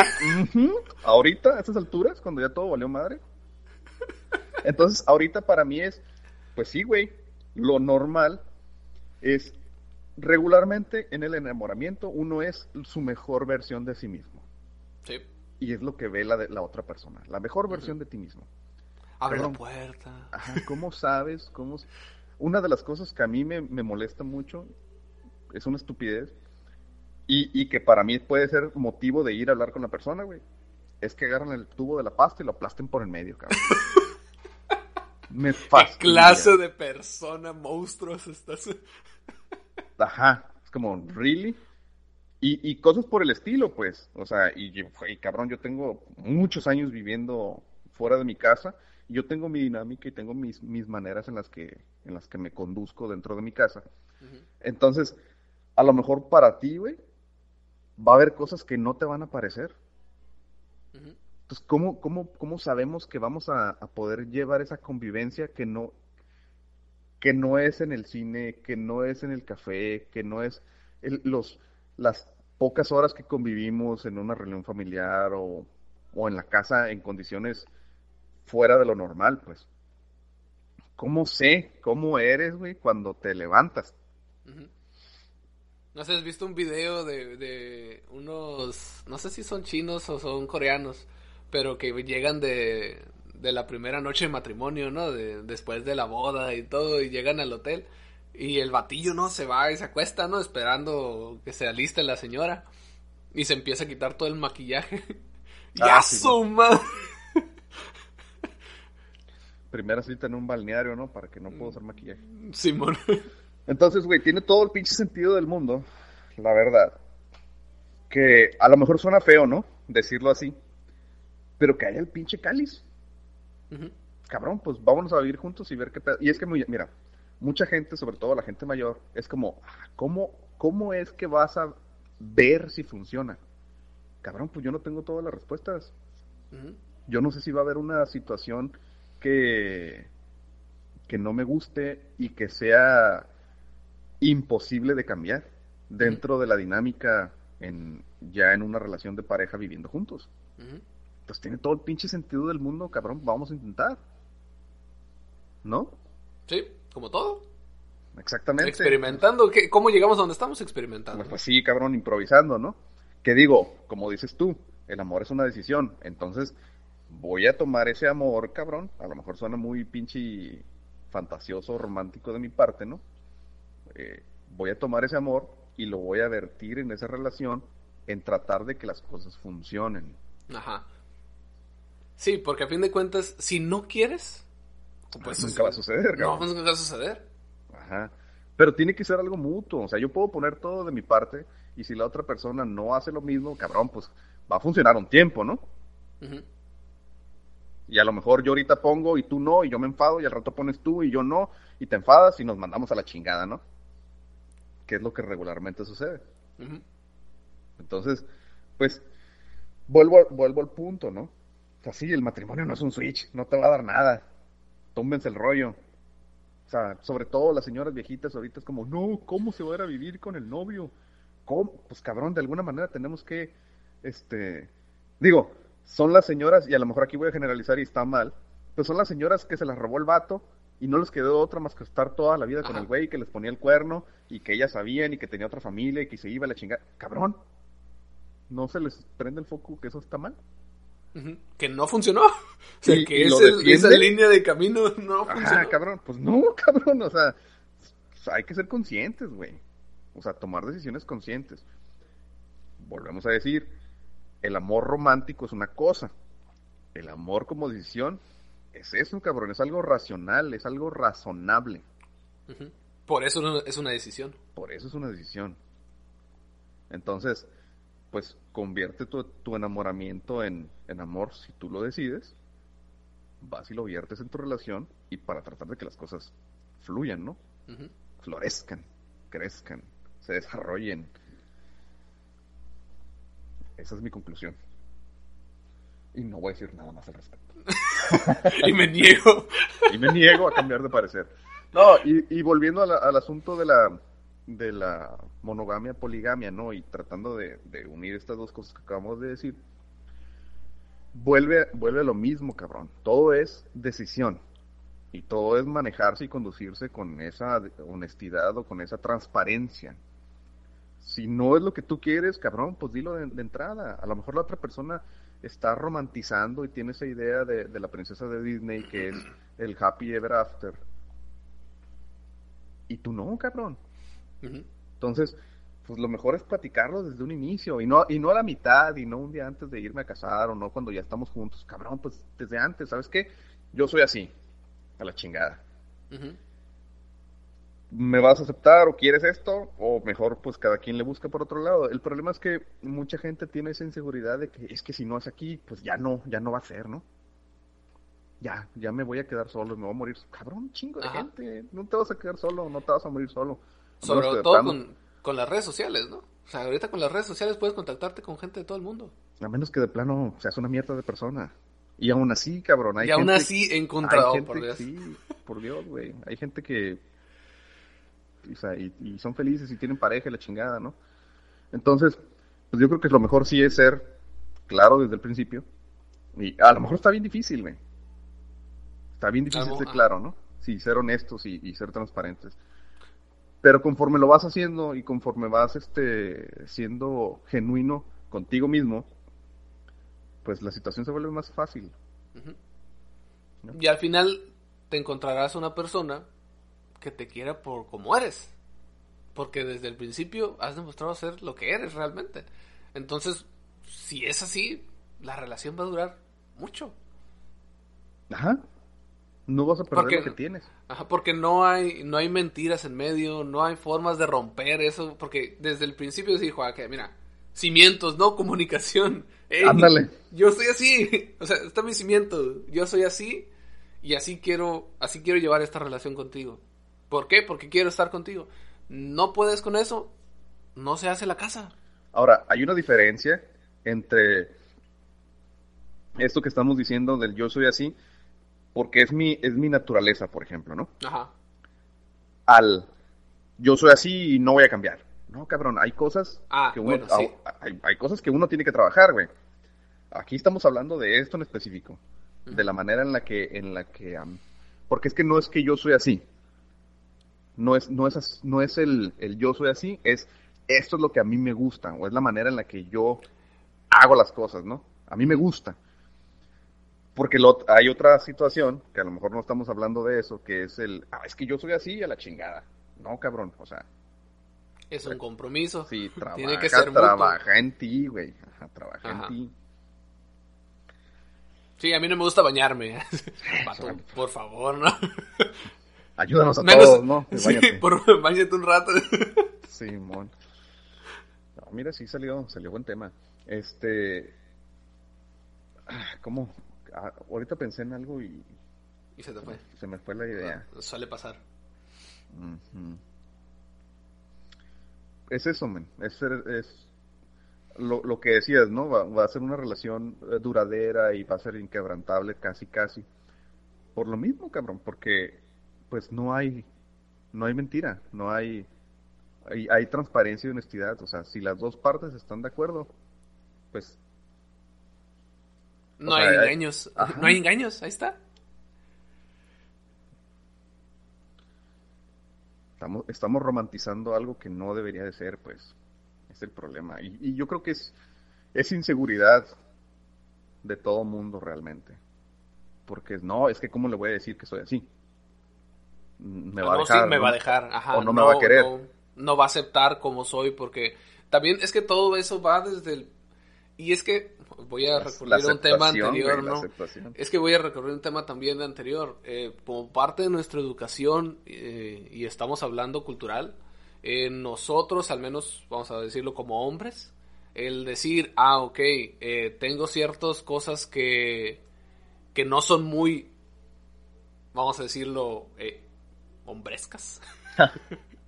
Ahorita, a estas alturas, cuando ya todo valió madre. Entonces, ahorita para mí es, pues sí, güey, lo normal es regularmente en el enamoramiento uno es su mejor versión de sí mismo. Sí. Y es lo que ve la, de, la otra persona, la mejor versión de ti mismo. Abre la puerta. Ajá, [LAUGHS] ¿cómo sabes? ¿Cómo... Una de las cosas que a mí me, molesta mucho, es una estupidez, y, y, que para mí puede ser motivo de ir a hablar con la persona, güey, es que agarran el tubo de la pasta y lo aplasten por el medio, cabrón. [LAUGHS] me fastidia. ¿Qué clase de persona monstruos estás? Ajá, es como, ¿really? Y, y, cosas por el estilo, pues. O sea, y, y, cabrón, yo tengo muchos años viviendo fuera de mi casa. Y yo tengo mi dinámica y tengo mis, mis maneras en las, que, en las que me conduzco dentro de mi casa. Entonces, a lo mejor para ti, güey, va a haber cosas que no te van a parecer. Entonces, ¿cómo, cómo, cómo sabemos que vamos a, a poder llevar esa convivencia que no, que no es en el cine, que no es en el café, que no es los, las pocas horas que convivimos en una reunión familiar o, en la casa en condiciones fuera de lo normal, pues. ¿Cómo sé cómo eres, güey, cuando te levantas? No sé, has visto un video de, de unos, no sé si son chinos o son coreanos, pero que llegan de, de la primera noche de matrimonio, ¿no? De, después de la boda y todo, y llegan al hotel. Y el batillo, ¿no? Se va y se acuesta, ¿no? Esperando que se aliste la señora. Y se empieza a quitar todo el maquillaje. [LAUGHS] ¡Ya suma! Primera cita en un balneario, ¿no? Para que no puedo usar maquillaje. Simón. Entonces, güey, tiene todo el pinche sentido del mundo, la verdad. Que a lo mejor suena feo, ¿no? Decirlo así. Pero que haya el pinche cáliz. Cabrón, pues vámonos a vivir juntos y ver qué Y es que, mira, mucha gente, sobre todo la gente mayor, es como, ¿cómo, ¿cómo es que vas a ver si funciona? Cabrón, pues yo no tengo todas las respuestas. Yo no sé si va a haber una situación que, que no me guste y que sea imposible de cambiar dentro de la dinámica en, ya en una relación de pareja viviendo juntos pues tiene todo el pinche sentido del mundo, cabrón, vamos a intentar. ¿No? Sí, como todo. Exactamente. Experimentando, ¿cómo llegamos a donde estamos experimentando? Pues, sí, cabrón, improvisando, ¿no? Que digo, como dices tú, el amor es una decisión, entonces voy a tomar ese amor, cabrón, a lo mejor suena muy pinche fantasioso, romántico de mi parte, ¿no? Eh, voy a tomar ese amor y lo voy a vertir en esa relación en tratar de que las cosas funcionen. Ajá. Sí, porque a fin de cuentas, si no quieres, pues nunca va a suceder. No, pues nunca va a suceder. Ajá. Pero tiene que ser algo mutuo. O sea, yo puedo poner todo de mi parte y si la otra persona no hace lo mismo, cabrón, pues va a funcionar un tiempo, ¿no? Y a lo mejor yo ahorita pongo y tú no, y yo me enfado, y al rato pones tú y yo no, y te enfadas y nos mandamos a la chingada, ¿no? Que es lo que regularmente sucede. Entonces, pues, vuelvo, vuelvo al punto, ¿no? O sea, sí, el matrimonio no es un switch, no te va a dar nada. Túmbense el rollo. O sea, sobre todo las señoras viejitas ahorita es como, no, ¿cómo se va a ir a vivir con el novio? ¿Cómo? Pues cabrón, de alguna manera tenemos que, este, digo, son las señoras, y a lo mejor aquí voy a generalizar y está mal, pues son las señoras que se las robó el vato y no les quedó otra más que estar toda la vida con el güey que les ponía el cuerno y que ellas sabían y que tenía otra familia y que se iba a la chingada. Cabrón, ¿no se les prende el foco que eso está mal? Que no funcionó. [LAUGHS] O sea, que esa línea de camino no funcionó. Ah, cabrón, pues no, [LAUGHS] cabrón, o sea, hay que ser conscientes, güey. O sea, tomar decisiones conscientes. Volvemos a decir, el amor romántico es una cosa. El amor como decisión es eso, cabrón, es algo racional, es algo razonable. Por eso es una decisión. Por eso es una decisión. Entonces, pues convierte tu, enamoramiento en, amor si tú lo decides, vas y lo viertes en tu relación y para tratar de que las cosas fluyan, ¿no? Florezcan, crezcan, se desarrollen. Esa es mi conclusión. Y no voy a decir nada más al respecto. [LAUGHS] y me niego. y me niego a cambiar de parecer. No, y, volviendo al asunto de la, de la monogamia, poligamia, ¿no? Y tratando de, unir estas dos cosas que acabamos de decir, vuelve, vuelve a lo mismo, cabrón. Todo es decisión. Y todo es manejarse y conducirse con esa honestidad o con esa transparencia. Si no es lo que tú quieres, cabrón, pues dilo de, entrada. A lo mejor la otra persona está romantizando y tiene esa idea de, de la princesa de Disney que es el happy ever after. Y tú no, cabrón. Entonces, pues lo mejor es platicarlo desde un inicio y no, y no a la mitad y no un día antes de irme a casar o no cuando ya estamos juntos. Cabrón, pues desde antes, ¿sabes qué? Yo soy así, a la chingada. ¿Me vas a aceptar o quieres esto? O mejor, pues cada quien le busca por otro lado. El problema es que mucha gente tiene esa inseguridad de que es que si no es aquí, pues ya no, ya no va a ser, ¿no? Ya, ya me voy a quedar solo, me voy a morir. Cabrón, chingo de gente. No te vas a quedar solo, no te vas a morir solo. Sobre todo con, las redes sociales, ¿no? O sea, ahorita con las redes sociales puedes contactarte con gente de todo el mundo. A menos que de plano seas una mierda de persona. Y aún así, cabrón, hay y aún así encontrado, por Dios. Sí, por Dios, güey. Hay gente que... O sea, y, son felices y tienen pareja y la chingada, ¿no? Entonces, pues yo creo que lo mejor sí es ser claro desde el principio. Y a lo mejor está bien difícil, güey. Está bien difícil ser claro, ¿no? Sí, ser honestos y ser transparentes. Pero conforme lo vas haciendo y conforme vas este, siendo genuino contigo mismo, pues la situación se vuelve más fácil. Y al final te encontrarás una persona que te quiera por como eres. Porque desde el principio has demostrado ser lo que eres realmente. Entonces, si es así, la relación va a durar mucho. Ajá no vas a perder lo que tienes. Ajá, porque no hay, no hay mentiras en medio, no hay formas de romper eso, porque desde el principio se dijo, ah, que mira, cimientos, no comunicación. [LAUGHS] Ándale. Yo soy así, [LAUGHS] o sea, está mi cimiento, yo soy así y así quiero, así quiero llevar esta relación contigo. ¿Por qué? Porque quiero estar contigo. No puedes con eso, no se hace la casa. Ahora, hay una diferencia entre esto que estamos diciendo del yo soy así porque es mi, es mi naturaleza, por ejemplo, ¿no? Ajá. Al yo soy así y no voy a cambiar. No, cabrón, hay cosas ah, que uno, hay, cosas que uno tiene que trabajar, güey. Aquí estamos hablando de esto en específico, de la manera en la que, en la que, porque es que no es que yo soy así, no es, no es, no es el, el yo soy así, es esto es lo que a mí me gusta, o es la manera en la que yo hago las cosas, ¿no? A mí me gusta. Porque hay otra situación, que a lo mejor no estamos hablando de eso, que es el, ah, es que yo soy así a la chingada. No, cabrón, o sea. Es un compromiso. Sí, [LAUGHS] trabaja, Tiene que ser trabaja en ti, güey. trabaja en ti. Sí, a mí no me gusta bañarme. [LAUGHS] por favor, ¿no? [LAUGHS] Ayúdanos a todos, ¿no? Sí, por, bañate un rato. sí, mon. mira, sí salió, salió buen tema. Este... Ah, ¿Cómo, ahorita pensé en algo y... Y se te fue. Se me fue la idea. Ah, suele pasar. Es eso, men. Es, es lo, lo, que decías, ¿no? Va, a ser una relación eh, duradera y va a ser inquebrantable casi, casi. Por lo mismo, cabrón, porque pues no hay, no hay mentira, no hay, hay, hay transparencia y honestidad. O sea, si las dos partes están de acuerdo, pues no hay engaños. No hay engaños, ahí está. Estamos, estamos romantizando algo que no debería de ser, pues. Es el problema. Y, yo creo que es, es inseguridad de todo mundo realmente. Porque no, es que cómo le voy a decir que soy así. Me va a dejar. me va a dejar, O no, me va a querer. No, va a aceptar como soy porque también es que todo eso va desde el... Y es que voy a recurrir a un tema anterior, ¿no? Es que voy a recurrir a un tema también de anterior. Eh, como parte de nuestra educación, eh, y estamos hablando cultural, eh, nosotros, al menos vamos a decirlo como hombres, el decir, ah, ok, eh, tengo ciertas cosas que, que no son muy, vamos a decirlo, hombrescas. [LAUGHS]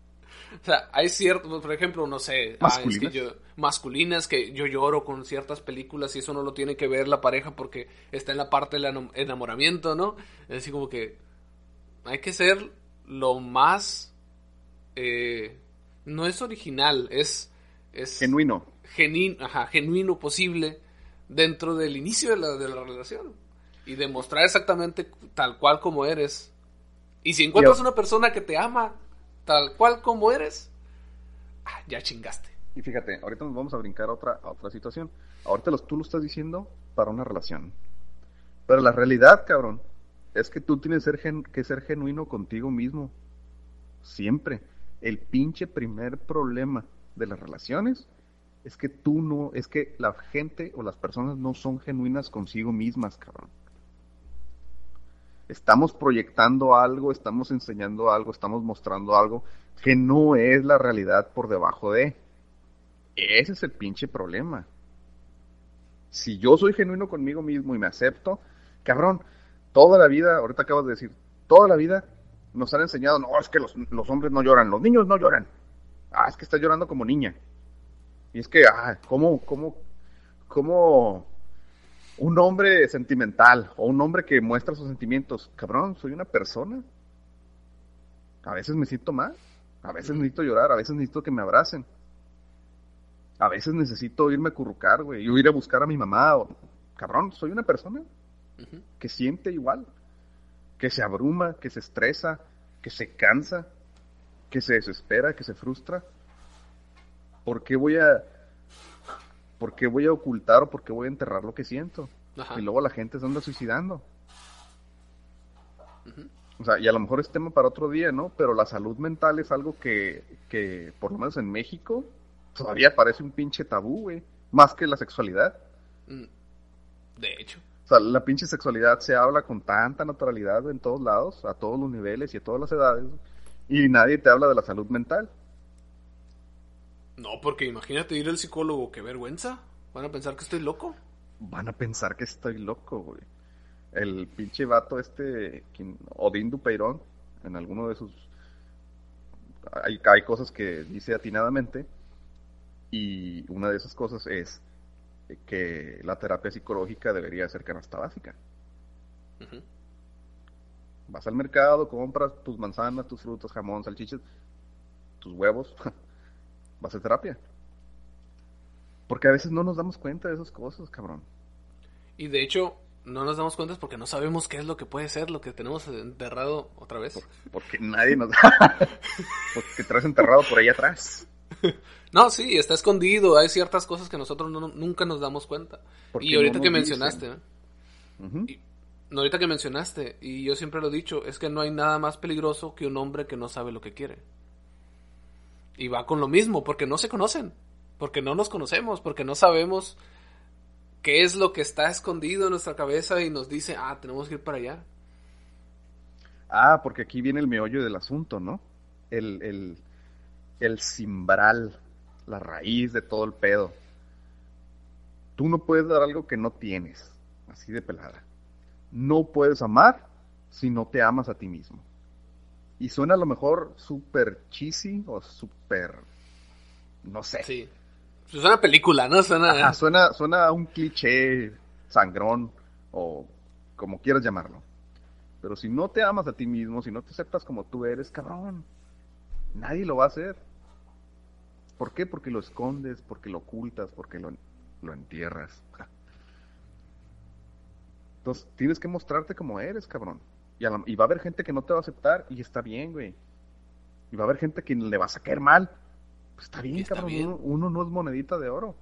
o sea, hay cierto, por ejemplo, no sé, masculinas. que yo, masculinas que yo lloro con ciertas películas y eso no lo tiene que ver la pareja porque está en la parte del enamoramiento, ¿no? Es decir, como que hay que ser lo más... Eh, no es original, es... es genuino genuino posible dentro del inicio de la, de la relación. Y demostrar exactamente tal cual como eres. Y si encuentras una persona que te ama tal cual como eres, ah, ya chingaste. Y fíjate, ahorita nos vamos a brincar a otra, otra situación. Ahorita los, tú lo estás diciendo para una relación. Pero la realidad, cabrón, es que tú tienes ser que ser genuino contigo mismo. Siempre. El pinche primer problema de las relaciones es que tú no, es que la gente o las personas no son genuinas consigo mismas, cabrón. Estamos proyectando algo, estamos enseñando algo, estamos mostrando algo que no es la realidad por debajo de. Ese es el pinche problema. Si yo soy genuino conmigo mismo y me acepto, cabrón, toda la vida, ahorita acabas de decir, toda la vida nos han enseñado, no, es que los, los hombres no lloran, los niños no lloran. Ah, es que está llorando como niña. Y es que, ah, ¿cómo, cómo, cómo un hombre sentimental o un hombre que muestra sus sentimientos? Cabrón, soy una persona. A veces me siento mal, a veces necesito llorar, a veces necesito que me abracen. A veces necesito irme a currucar, güey, y ir a buscar a mi mamá. O... Cabrón, soy una persona que siente igual, que se abruma, que se estresa, que se cansa, que se desespera, que se frustra. ¿por qué voy a, por qué voy a ocultar o por qué voy a enterrar lo que siento? Y luego la gente se anda suicidando. O sea, y a lo mejor es tema para otro día, ¿no? Pero la salud mental es algo que, que por lo menos en México, todavía parece un pinche tabú, güey. Más que la sexualidad. Mm. De hecho. O sea, la pinche sexualidad se habla con tanta naturalidad en todos lados, a todos los niveles y a todas las edades. Y nadie te habla de la salud mental. No, porque imagínate ir al psicólogo, qué vergüenza. ¿Van a pensar que estoy loco? Van a pensar que estoy loco, güey. El pinche vato este, Odín Dupeirón, en alguno de sus... Hay, hay cosas que dice atinadamente y una de esas cosas es que la terapia psicológica debería ser canasta básica. Vas al mercado, compras tus manzanas, tus frutos, jamón, salchichas, tus huevos, [LAUGHS] va a ser terapia. Porque a veces no nos damos cuenta de esas cosas, cabrón. Y de hecho, no nos damos cuenta porque no sabemos qué es lo que puede ser lo que tenemos enterrado otra vez. porque nadie nos... [LAUGHS] porque traes enterrado por ahí atrás. [LAUGHS] No, sí, está escondido. Hay ciertas cosas que nosotros nunca nos damos cuenta. y ahorita que mencionaste, ¿eh? no, ahorita que mencionaste, y yo siempre lo he dicho, es que no hay nada más peligroso que un hombre que no sabe lo que quiere. Y va con lo mismo, porque no se conocen, porque no nos conocemos, porque no sabemos qué es lo que está escondido en nuestra cabeza y nos dice, ah, tenemos que ir para allá. Ah, porque aquí viene el meollo del asunto, ¿no? El, el, el cimbral, la raíz de todo el pedo. Tú no puedes dar algo que no tienes, así de pelada. No puedes amar si no te amas a ti mismo. Y suena a lo mejor súper cheesy o súper. No sé. Sí. Suena a película, ¿no? Suena... suena, suena a un cliché sangrón o como quieras llamarlo. Pero si no te amas a ti mismo, si no te aceptas como tú eres, cabrón, nadie lo va a hacer. ¿Por qué? Porque lo escondes, porque lo ocultas, porque lo, lo entierras. [LAUGHS] Entonces, tienes que mostrarte como eres, cabrón. Y, va a haber gente que no te va a aceptar y está bien, güey. Y va a haber gente que le va a caer mal. Pues está bien, cabrón. Uno, no es monedita de oro.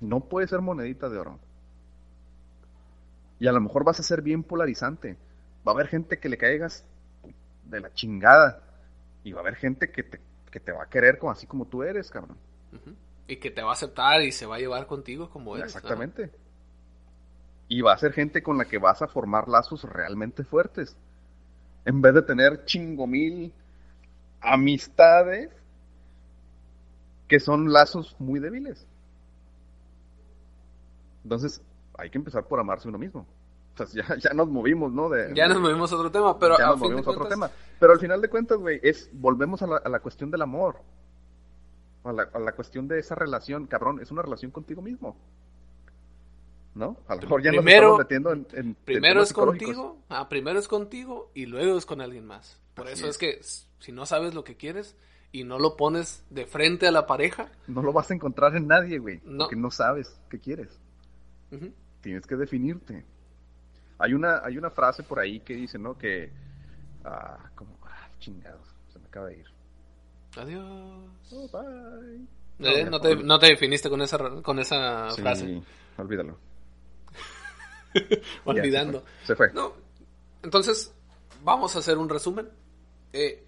No puede ser monedita de oro. Y a lo mejor vas a ser bien polarizante. Va a haber gente que le caigas de la chingada. Y va a haber gente que te, que te va a querer como, así como tú eres, cabrón. Y que te va a aceptar y se va a llevar contigo como eres. Exactamente. Y va a ser gente con la que vas a formar lazos realmente fuertes. En vez de tener chingo mil amistades que son lazos muy débiles. Entonces, hay que empezar por amarse uno mismo. O sea, ya, ya nos movimos, ¿no? De, ya nos movimos a otro tema, pero... Ya nos movimos a otro tema. Pero al final de cuentas, güey, es, volvemos a la, a la cuestión del amor. A la, a la, cuestión de esa relación, cabrón, es una relación contigo mismo. ¿No? A lo mejor ya primero, nos metiendo en, en Primero es contigo, ah, primero es contigo y luego es con alguien más. Por Así eso es. es que si no sabes lo que quieres, y no lo pones de frente a la pareja. No lo vas a encontrar en nadie, güey. No. Porque no sabes qué quieres. Uh -huh. Tienes que definirte. Hay una, hay una frase por ahí que dice, ¿no? Que. Ah, como. Ah, chingados. Se me acaba de ir. Adiós. Oh, bye. Eh, no, no, te, no, te, definiste con esa, con esa sí, frase. Olvídalo. Olvidando. [LAUGHS] Ya, se, fue. se, fue. No. Entonces, vamos a hacer un resumen. Eh,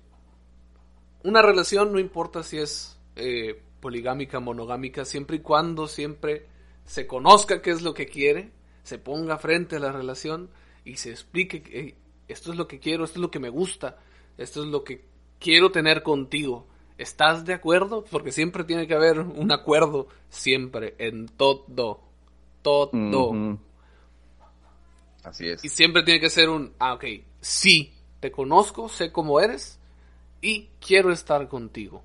una relación no importa si es eh, poligámica, monogámica, siempre y cuando siempre se conozca qué es lo que quiere, se ponga frente a la relación y se explique que esto es lo que quiero, esto es lo que me gusta, esto es lo que quiero tener contigo. ¿Estás de acuerdo? Porque siempre tiene que haber un acuerdo, siempre, en todo. Todo. Así es. Y siempre tiene que ser un, ah, ok, sí, te conozco, sé cómo eres, y quiero estar contigo.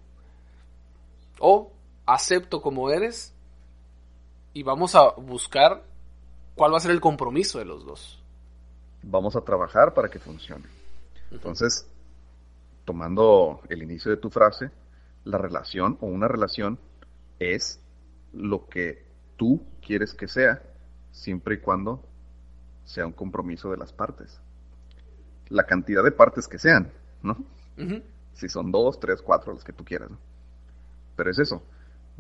O acepto como eres y vamos a buscar cuál va a ser el compromiso de los dos. Vamos a trabajar para que funcione. Entonces, tomando el inicio de tu frase, la relación o una relación es lo que tú quieres que sea, siempre y cuando sea un compromiso de las partes. La cantidad de partes que sean, ¿no? Uh -huh. Si son dos, tres, cuatro, los que tú quieras. ¿no? Pero es eso.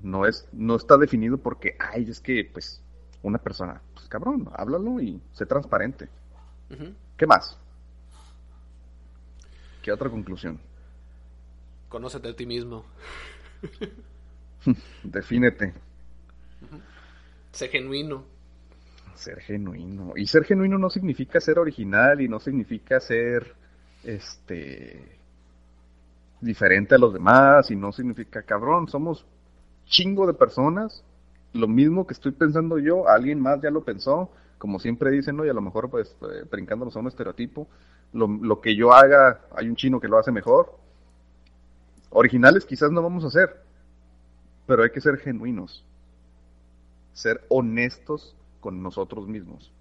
No es, no está definido porque, ay, es que, pues, una persona, pues cabrón, háblalo y sé transparente. Uh -huh. ¿Qué más? ¿Qué otra conclusión? Conócete a ti mismo. [LAUGHS] Defínete. Uh -huh. Sé genuino. Ser genuino. Y ser genuino no significa ser original y no significa ser, este, diferente a los demás y no significa cabrón, somos chingo de personas, lo mismo que estoy pensando yo, alguien más ya lo pensó, como siempre dicen, ¿no? Y a lo mejor pues eh, brincándonos a un estereotipo, lo, lo, que yo haga, hay un chino que lo hace mejor. Originales quizás no vamos a ser, pero hay que ser genuinos, ser honestos con nosotros mismos.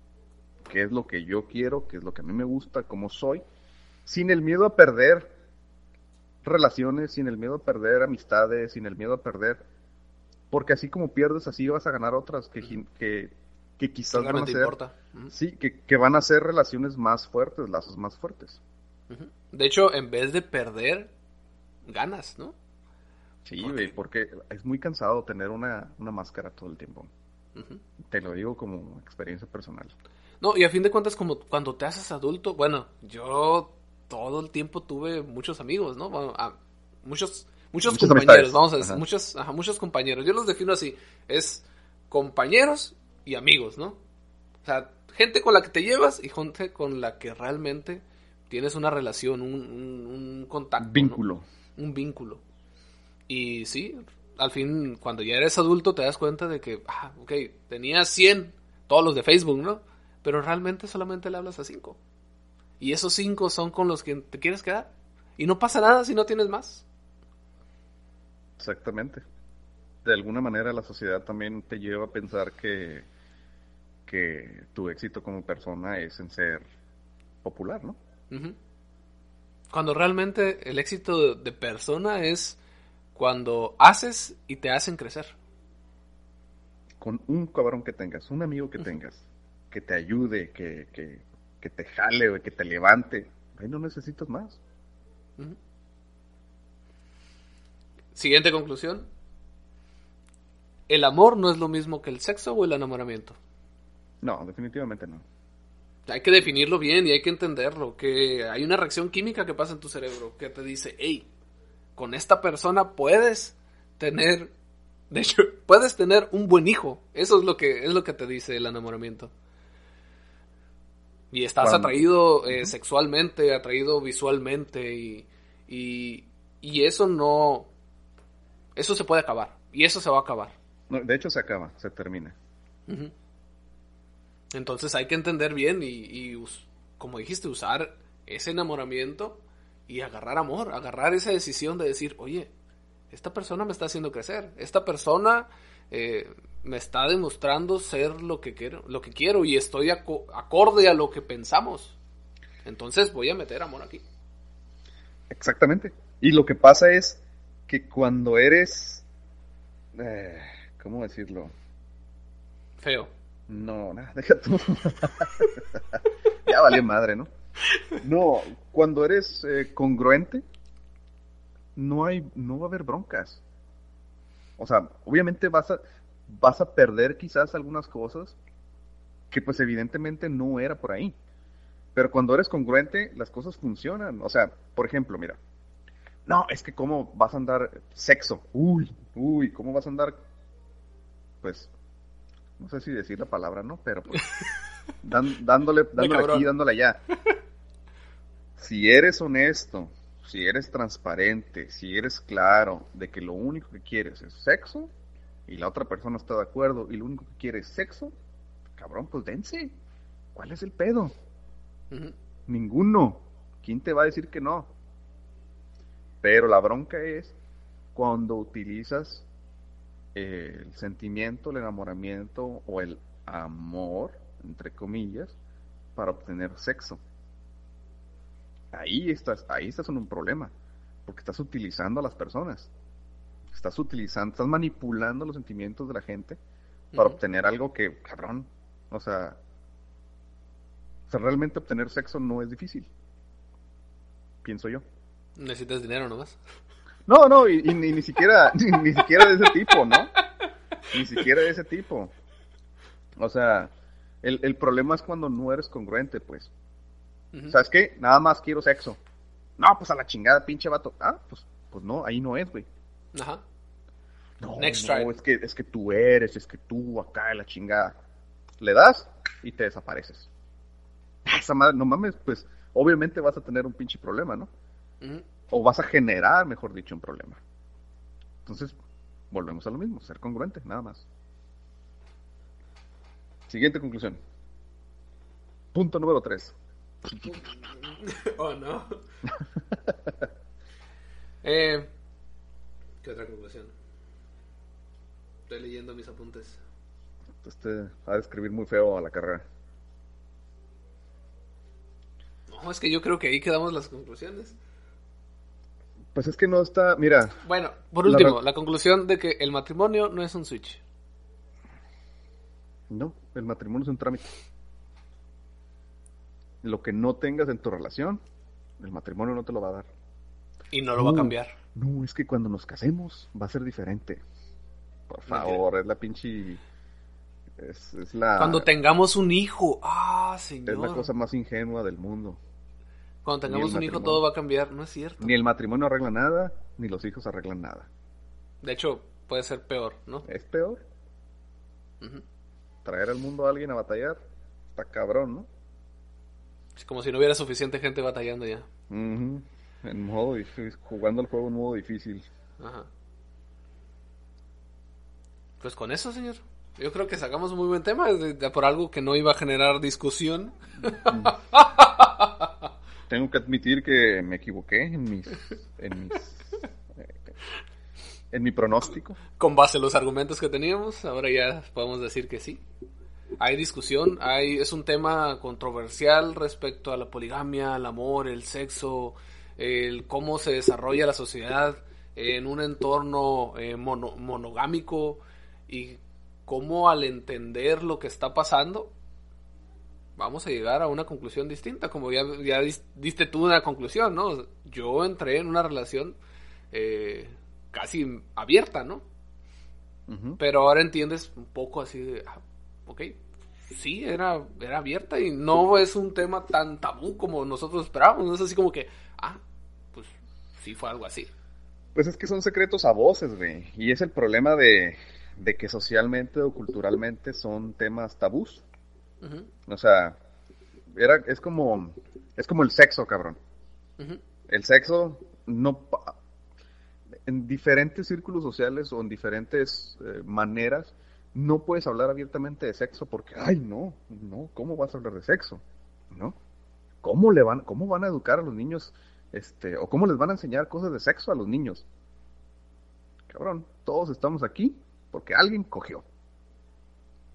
¿Qué es lo que yo quiero? ¿Qué es lo que a mí me gusta? ¿Cómo soy? Sin el miedo a perder relaciones, sin el miedo a perder amistades, sin el miedo a perder. Porque así como pierdes, así vas a ganar otras que, que, que quizás van a ser. Importa. -huh. Sí, que, que, van a ser relaciones más fuertes, lazos más fuertes. De hecho, en vez de perder, ganas, ¿no? Sí, porque, porque es muy cansado tener una, una máscara todo el tiempo. Uh -huh. Te lo digo como experiencia personal. No, y a fin de cuentas, como cuando te haces adulto, bueno, yo todo el tiempo tuve muchos amigos, ¿no? Bueno, a, muchos, muchos, muchos compañeros, amistades. vamos a decir, ajá. muchos, ajá, muchos compañeros. Yo los defino así, es compañeros y amigos, ¿no? O sea, gente con la que te llevas y gente con la que realmente tienes una relación, un, un, un contacto. Vínculo. ¿no? Un vínculo. Y sí, al fin, cuando ya eres adulto te das cuenta de que, ah, ok, tenías 100, todos los de Facebook, ¿no? Pero realmente solamente le hablas a 5. Y esos cinco son con los que te quieres quedar. Y no pasa nada si no tienes más. Exactamente. De alguna manera la sociedad también te lleva a pensar que, que tu éxito como persona es en ser popular, ¿no? Uh -huh. Cuando realmente el éxito de persona es cuando haces y te hacen crecer. Con un cabrón que tengas, un amigo que uh -huh. tengas, que te ayude, que, que, que te jale, o que te levante. Ahí no necesitas más. Uh -huh. Siguiente conclusión. ¿El amor no es lo mismo que el sexo o el enamoramiento? No, definitivamente no. Hay que definirlo bien y hay que entenderlo, que hay una reacción química que pasa en tu cerebro que te dice, hey, con esta persona puedes tener, de hecho, [LAUGHS] puedes tener un buen hijo. Eso es lo que, es lo que te dice el enamoramiento. Y estás Cuando- atraído eh, sexualmente, atraído visualmente y, y, y eso no, eso se puede acabar y eso se va a acabar. No, de hecho, se acaba, se termina. Entonces hay que entender bien y, y como dijiste, usar ese enamoramiento y agarrar amor, agarrar esa decisión de decir, oye, esta persona me está haciendo crecer, esta persona eh, me está demostrando ser lo que quiero, lo que quiero y estoy aco- acorde a lo que pensamos. Entonces voy a meter amor aquí. Exactamente. Y lo que pasa es que cuando eres, eh, ¿cómo decirlo? Feo. No, nada, deja tú. [LAUGHS] ya valió madre, ¿no? No, cuando eres eh, congruente, no hay, no va a haber broncas. O sea, obviamente vas a, vas a perder quizás algunas cosas que pues evidentemente no era por ahí. Pero cuando eres congruente, las cosas funcionan. O sea, por ejemplo, mira, no, es que cómo vas a andar sexo. Uy, uy, ¿cómo vas a andar? Pues, no sé si decir la palabra, ¿no? Pero pues, [LAUGHS] dan- dándole, dándole aquí, dándole allá. Si eres honesto, si eres transparente, si eres claro de que lo único que quieres es sexo y la otra persona está de acuerdo y lo único que quiere es sexo, cabrón, pues dense. ¿Cuál es el pedo? Ninguno. ¿Quién te va a decir que no? Pero la bronca es cuando utilizas el sentimiento, el enamoramiento o el amor, entre comillas, para obtener sexo. Ahí estás, ahí estás en un problema, porque estás utilizando a las personas. Estás utilizando, estás manipulando los sentimientos de la gente para obtener algo que, cabrón, o sea, o sea, realmente obtener sexo no es difícil. Pienso yo. Necesitas dinero nomás. No, no, y, y ni, ni siquiera, [LAUGHS] ni, ni siquiera de ese tipo, ¿no? Ni siquiera de ese tipo. O sea, el, el problema es cuando no eres congruente, pues. Ujú. ¿Sabes qué? Nada más quiero sexo. No, pues a la chingada, pinche vato. Ah, pues, pues no, ahí no es, güey. Ajá. No, Next no, es que, es que tú eres, es que tú acá, la chingada. Le das y te desapareces. [LAUGHS] Esa madre, no mames, pues obviamente vas a tener un pinche problema, ¿no? O vas a generar, mejor dicho, un problema. Entonces, volvemos a lo mismo, ser congruente, nada más. Siguiente conclusión. Punto número 3. Oh, no. [LAUGHS] eh, ¿Qué otra conclusión? Estoy leyendo mis apuntes. Este ha de escribir muy feo a la carrera. No, es que yo creo que ahí quedamos las conclusiones. Pues es que no está, mira, Bueno, por La último, re- la conclusión de que el matrimonio no es un switch. no, el matrimonio es un trámite. Lo que no tengas en tu relación, el matrimonio no te lo va a dar. Y no lo va a cambiar. No, es que cuando nos casemos va a ser diferente. Por favor, es la pinche. Es, es la. Cuando tengamos un hijo. Ah, Es señor. la cosa más ingenua del mundo. Cuando tengamos un hijo todo va a cambiar. No es cierto. Ni el matrimonio arregla nada, ni los hijos arreglan nada. De hecho, puede ser peor, ¿no? Es peor. Traer al mundo a alguien a batallar. Está cabrón, ¿no? Es como si no hubiera suficiente gente batallando ya. Ujú. En modo difícil, jugando el juego en modo difícil. Ajá. Pues con eso, señor. Yo creo que sacamos un muy buen tema de- de- por algo que no iba a generar discusión. [LAUGHS] Tengo que admitir que me equivoqué en mis. En mis. eh, en mi pronóstico. Con base a los argumentos que teníamos, ahora ya podemos decir que sí. Hay discusión, hay, es un tema controversial respecto a la poligamia, al amor, el sexo, el cómo se desarrolla la sociedad en un entorno eh, mono- monogámico y cómo al entender lo que está pasando vamos a llegar a una conclusión distinta, como ya, ya dis- diste tú una conclusión, ¿no? Yo entré en una relación eh, casi abierta, ¿no? Pero ahora entiendes un poco así de, ah, ok, sí, era, era abierta y no es un tema tan tabú como nosotros esperábamos. No es así como que, ah, pues sí fue algo así. Pues es que son secretos a voces, güey. Y es el problema de, de que socialmente o culturalmente son temas tabús. O sea, era, es como, es como el sexo, cabrón. El sexo no, en diferentes círculos sociales o en diferentes eh, maneras, no puedes hablar abiertamente de sexo porque, ay, no, no, ¿cómo vas a hablar de sexo? ¿No? ¿Cómo le van, cómo van a educar a los niños, este, o cómo les van a enseñar cosas de sexo a los niños? Cabrón, todos estamos aquí porque alguien cogió.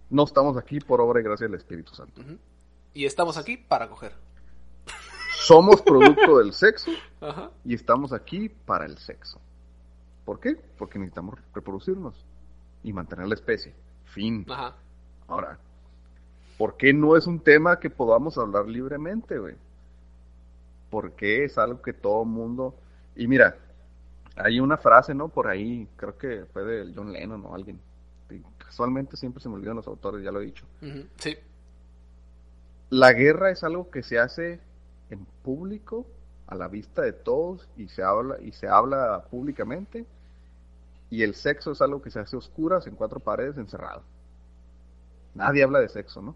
No estamos aquí por obra y gracia del Espíritu Santo. Y estamos aquí para coger. Somos producto del sexo [LAUGHS] y estamos aquí para el sexo. ¿Por qué? Porque necesitamos reproducirnos y mantener la especie. Fin. Ahora, ¿por qué no es un tema que podamos hablar libremente, güey? Porque es algo que todo mundo... Y mira, hay una frase, ¿no? Por ahí, creo que fue de John Lennon o alguien. casualmente siempre se me olvidan los autores, ya lo he dicho. Sí. La guerra es algo que se hace en público, a la vista de todos, y se habla, y se habla públicamente. Y el sexo es algo que se hace oscuras, en cuatro paredes, encerrado. Nadie habla de sexo, ¿no?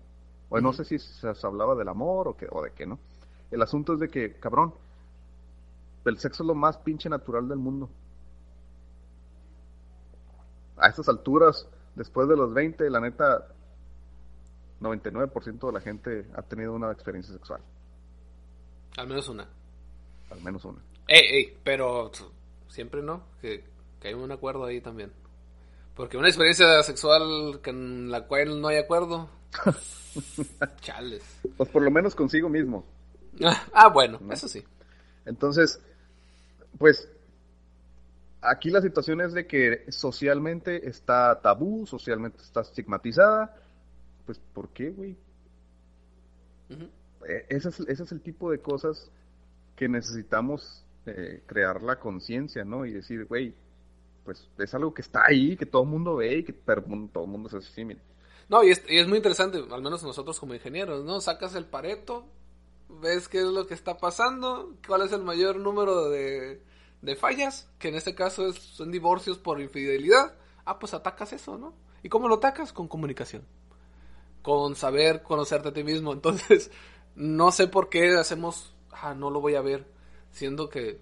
O no sé si se hablaba del amor o, que, o de qué, ¿no? El asunto es de que, cabrón, el sexo es lo más pinche natural del mundo. A estas alturas, después de los 20, la neta, 99% de la gente ha tenido una experiencia sexual. Al menos una. Al menos una. Ey, ey, pero siempre no, que, que hay un acuerdo ahí también. Porque una experiencia sexual en la cual no hay acuerdo. [LAUGHS] Chales. Pues por lo menos consigo mismo. [LAUGHS] ah, bueno, eso sí. Entonces, pues aquí la situación es de que socialmente está tabú, socialmente está estigmatizada. Pues, ¿por qué, güey? E, ese, es, el tipo de cosas que necesitamos eh, crear la conciencia, ¿no? Y decir, güey, pues es algo que está ahí, que todo el mundo ve y que todo el mundo es así, No, y es, y es muy interesante, al menos nosotros como ingenieros, ¿no? Sacas el pareto, ves qué es lo que está pasando, cuál es el mayor número de, de fallas, que en este caso es, son divorcios por infidelidad. Ah, pues atacas eso, ¿no? ¿Y cómo lo atacas? Con comunicación. Con saber conocerte a ti mismo. [LAUGHS] Entonces, no sé por qué hacemos, ah, no lo voy a ver, siendo que...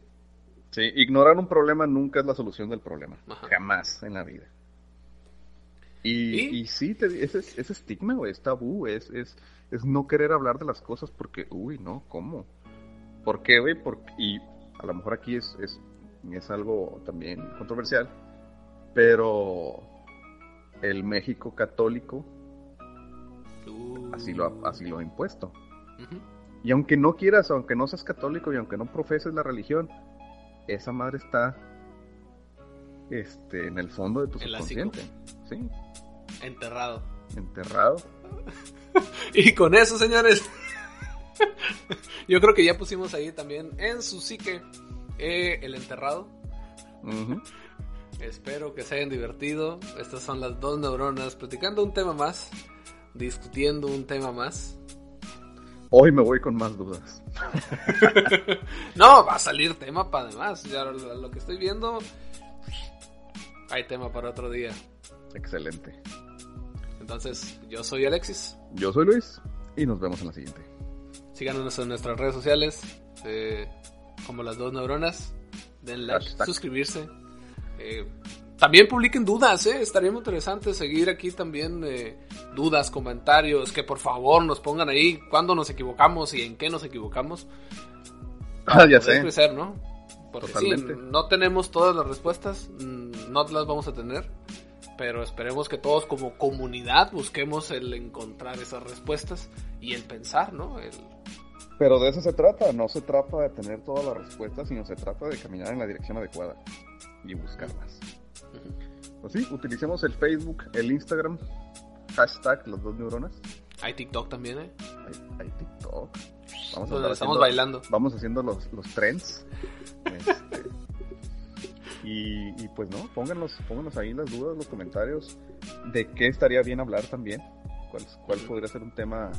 Sí, ignorar un problema nunca es la solución del problema. Jamás en la vida. Y, ¿Y? sí, ese, ese estigma, güey, es tabú, es, es, es no querer hablar de las cosas porque, uy, no, ¿cómo? ¿Por qué, güey? y a lo mejor aquí es, es, es algo también controversial, pero el México católico así, lo, así lo ha impuesto. Y aunque no quieras, aunque no seas católico y aunque no profeses la religión, esa madre está este, en el fondo de tu subconsciente. Sí. Enterrado. Enterrado. [LAUGHS] y con eso, señores, [LAUGHS] yo creo que ya pusimos ahí también en su psique eh, el enterrado. Espero que se hayan divertido. Estas son las dos neuronas platicando un tema más, discutiendo un tema más. Hoy me voy con más dudas. [LAUGHS] no, va a salir tema para además. Ya lo que estoy viendo, hay tema para otro día. Excelente. Entonces, yo soy Alexis. Yo soy Luis y nos vemos en la siguiente. Síganos en nuestras redes sociales, eh, como las dos neuronas. Den like, suscribirse. Eh, también publiquen dudas, ¿eh? Estaría muy interesante seguir aquí también eh, dudas, comentarios, que por favor nos pongan ahí cuándo nos equivocamos y en qué nos equivocamos. [LAUGHS] Ah, ya sé. Crecer, ¿no? Porque no tenemos todas las respuestas, mm, no las vamos a tener pero esperemos que todos como comunidad busquemos el encontrar esas respuestas y el pensar, ¿no? El... Pero de eso se trata, no se trata de tener todas las respuestas, sino se trata de caminar en la dirección adecuada y buscarlas. Pues sí, utilicemos el Facebook, el Instagram, hashtag las dos neuronas. Hay TikTok también, ¿eh? Hay, TikTok. Vamos a estamos bailando. Vamos haciendo los, los trends. [LAUGHS] Este, y, pues no, pónganos, pónganos ahí las dudas, los comentarios de qué estaría bien hablar también. ¿Cuál, cuál podría ser un tema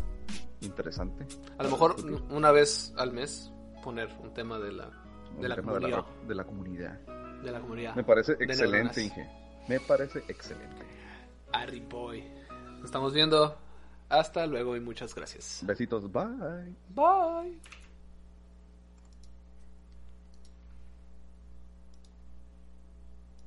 interesante? A lo mejor una vez al mes poner un tema de la, de la tema comunidad. De la, de la comunidad. De la comunidad. Me parece excelente. Inge. Me parece excelente. Harry Boy. Nos estamos viendo. Hasta luego y muchas gracias. Besitos, bye. Bye.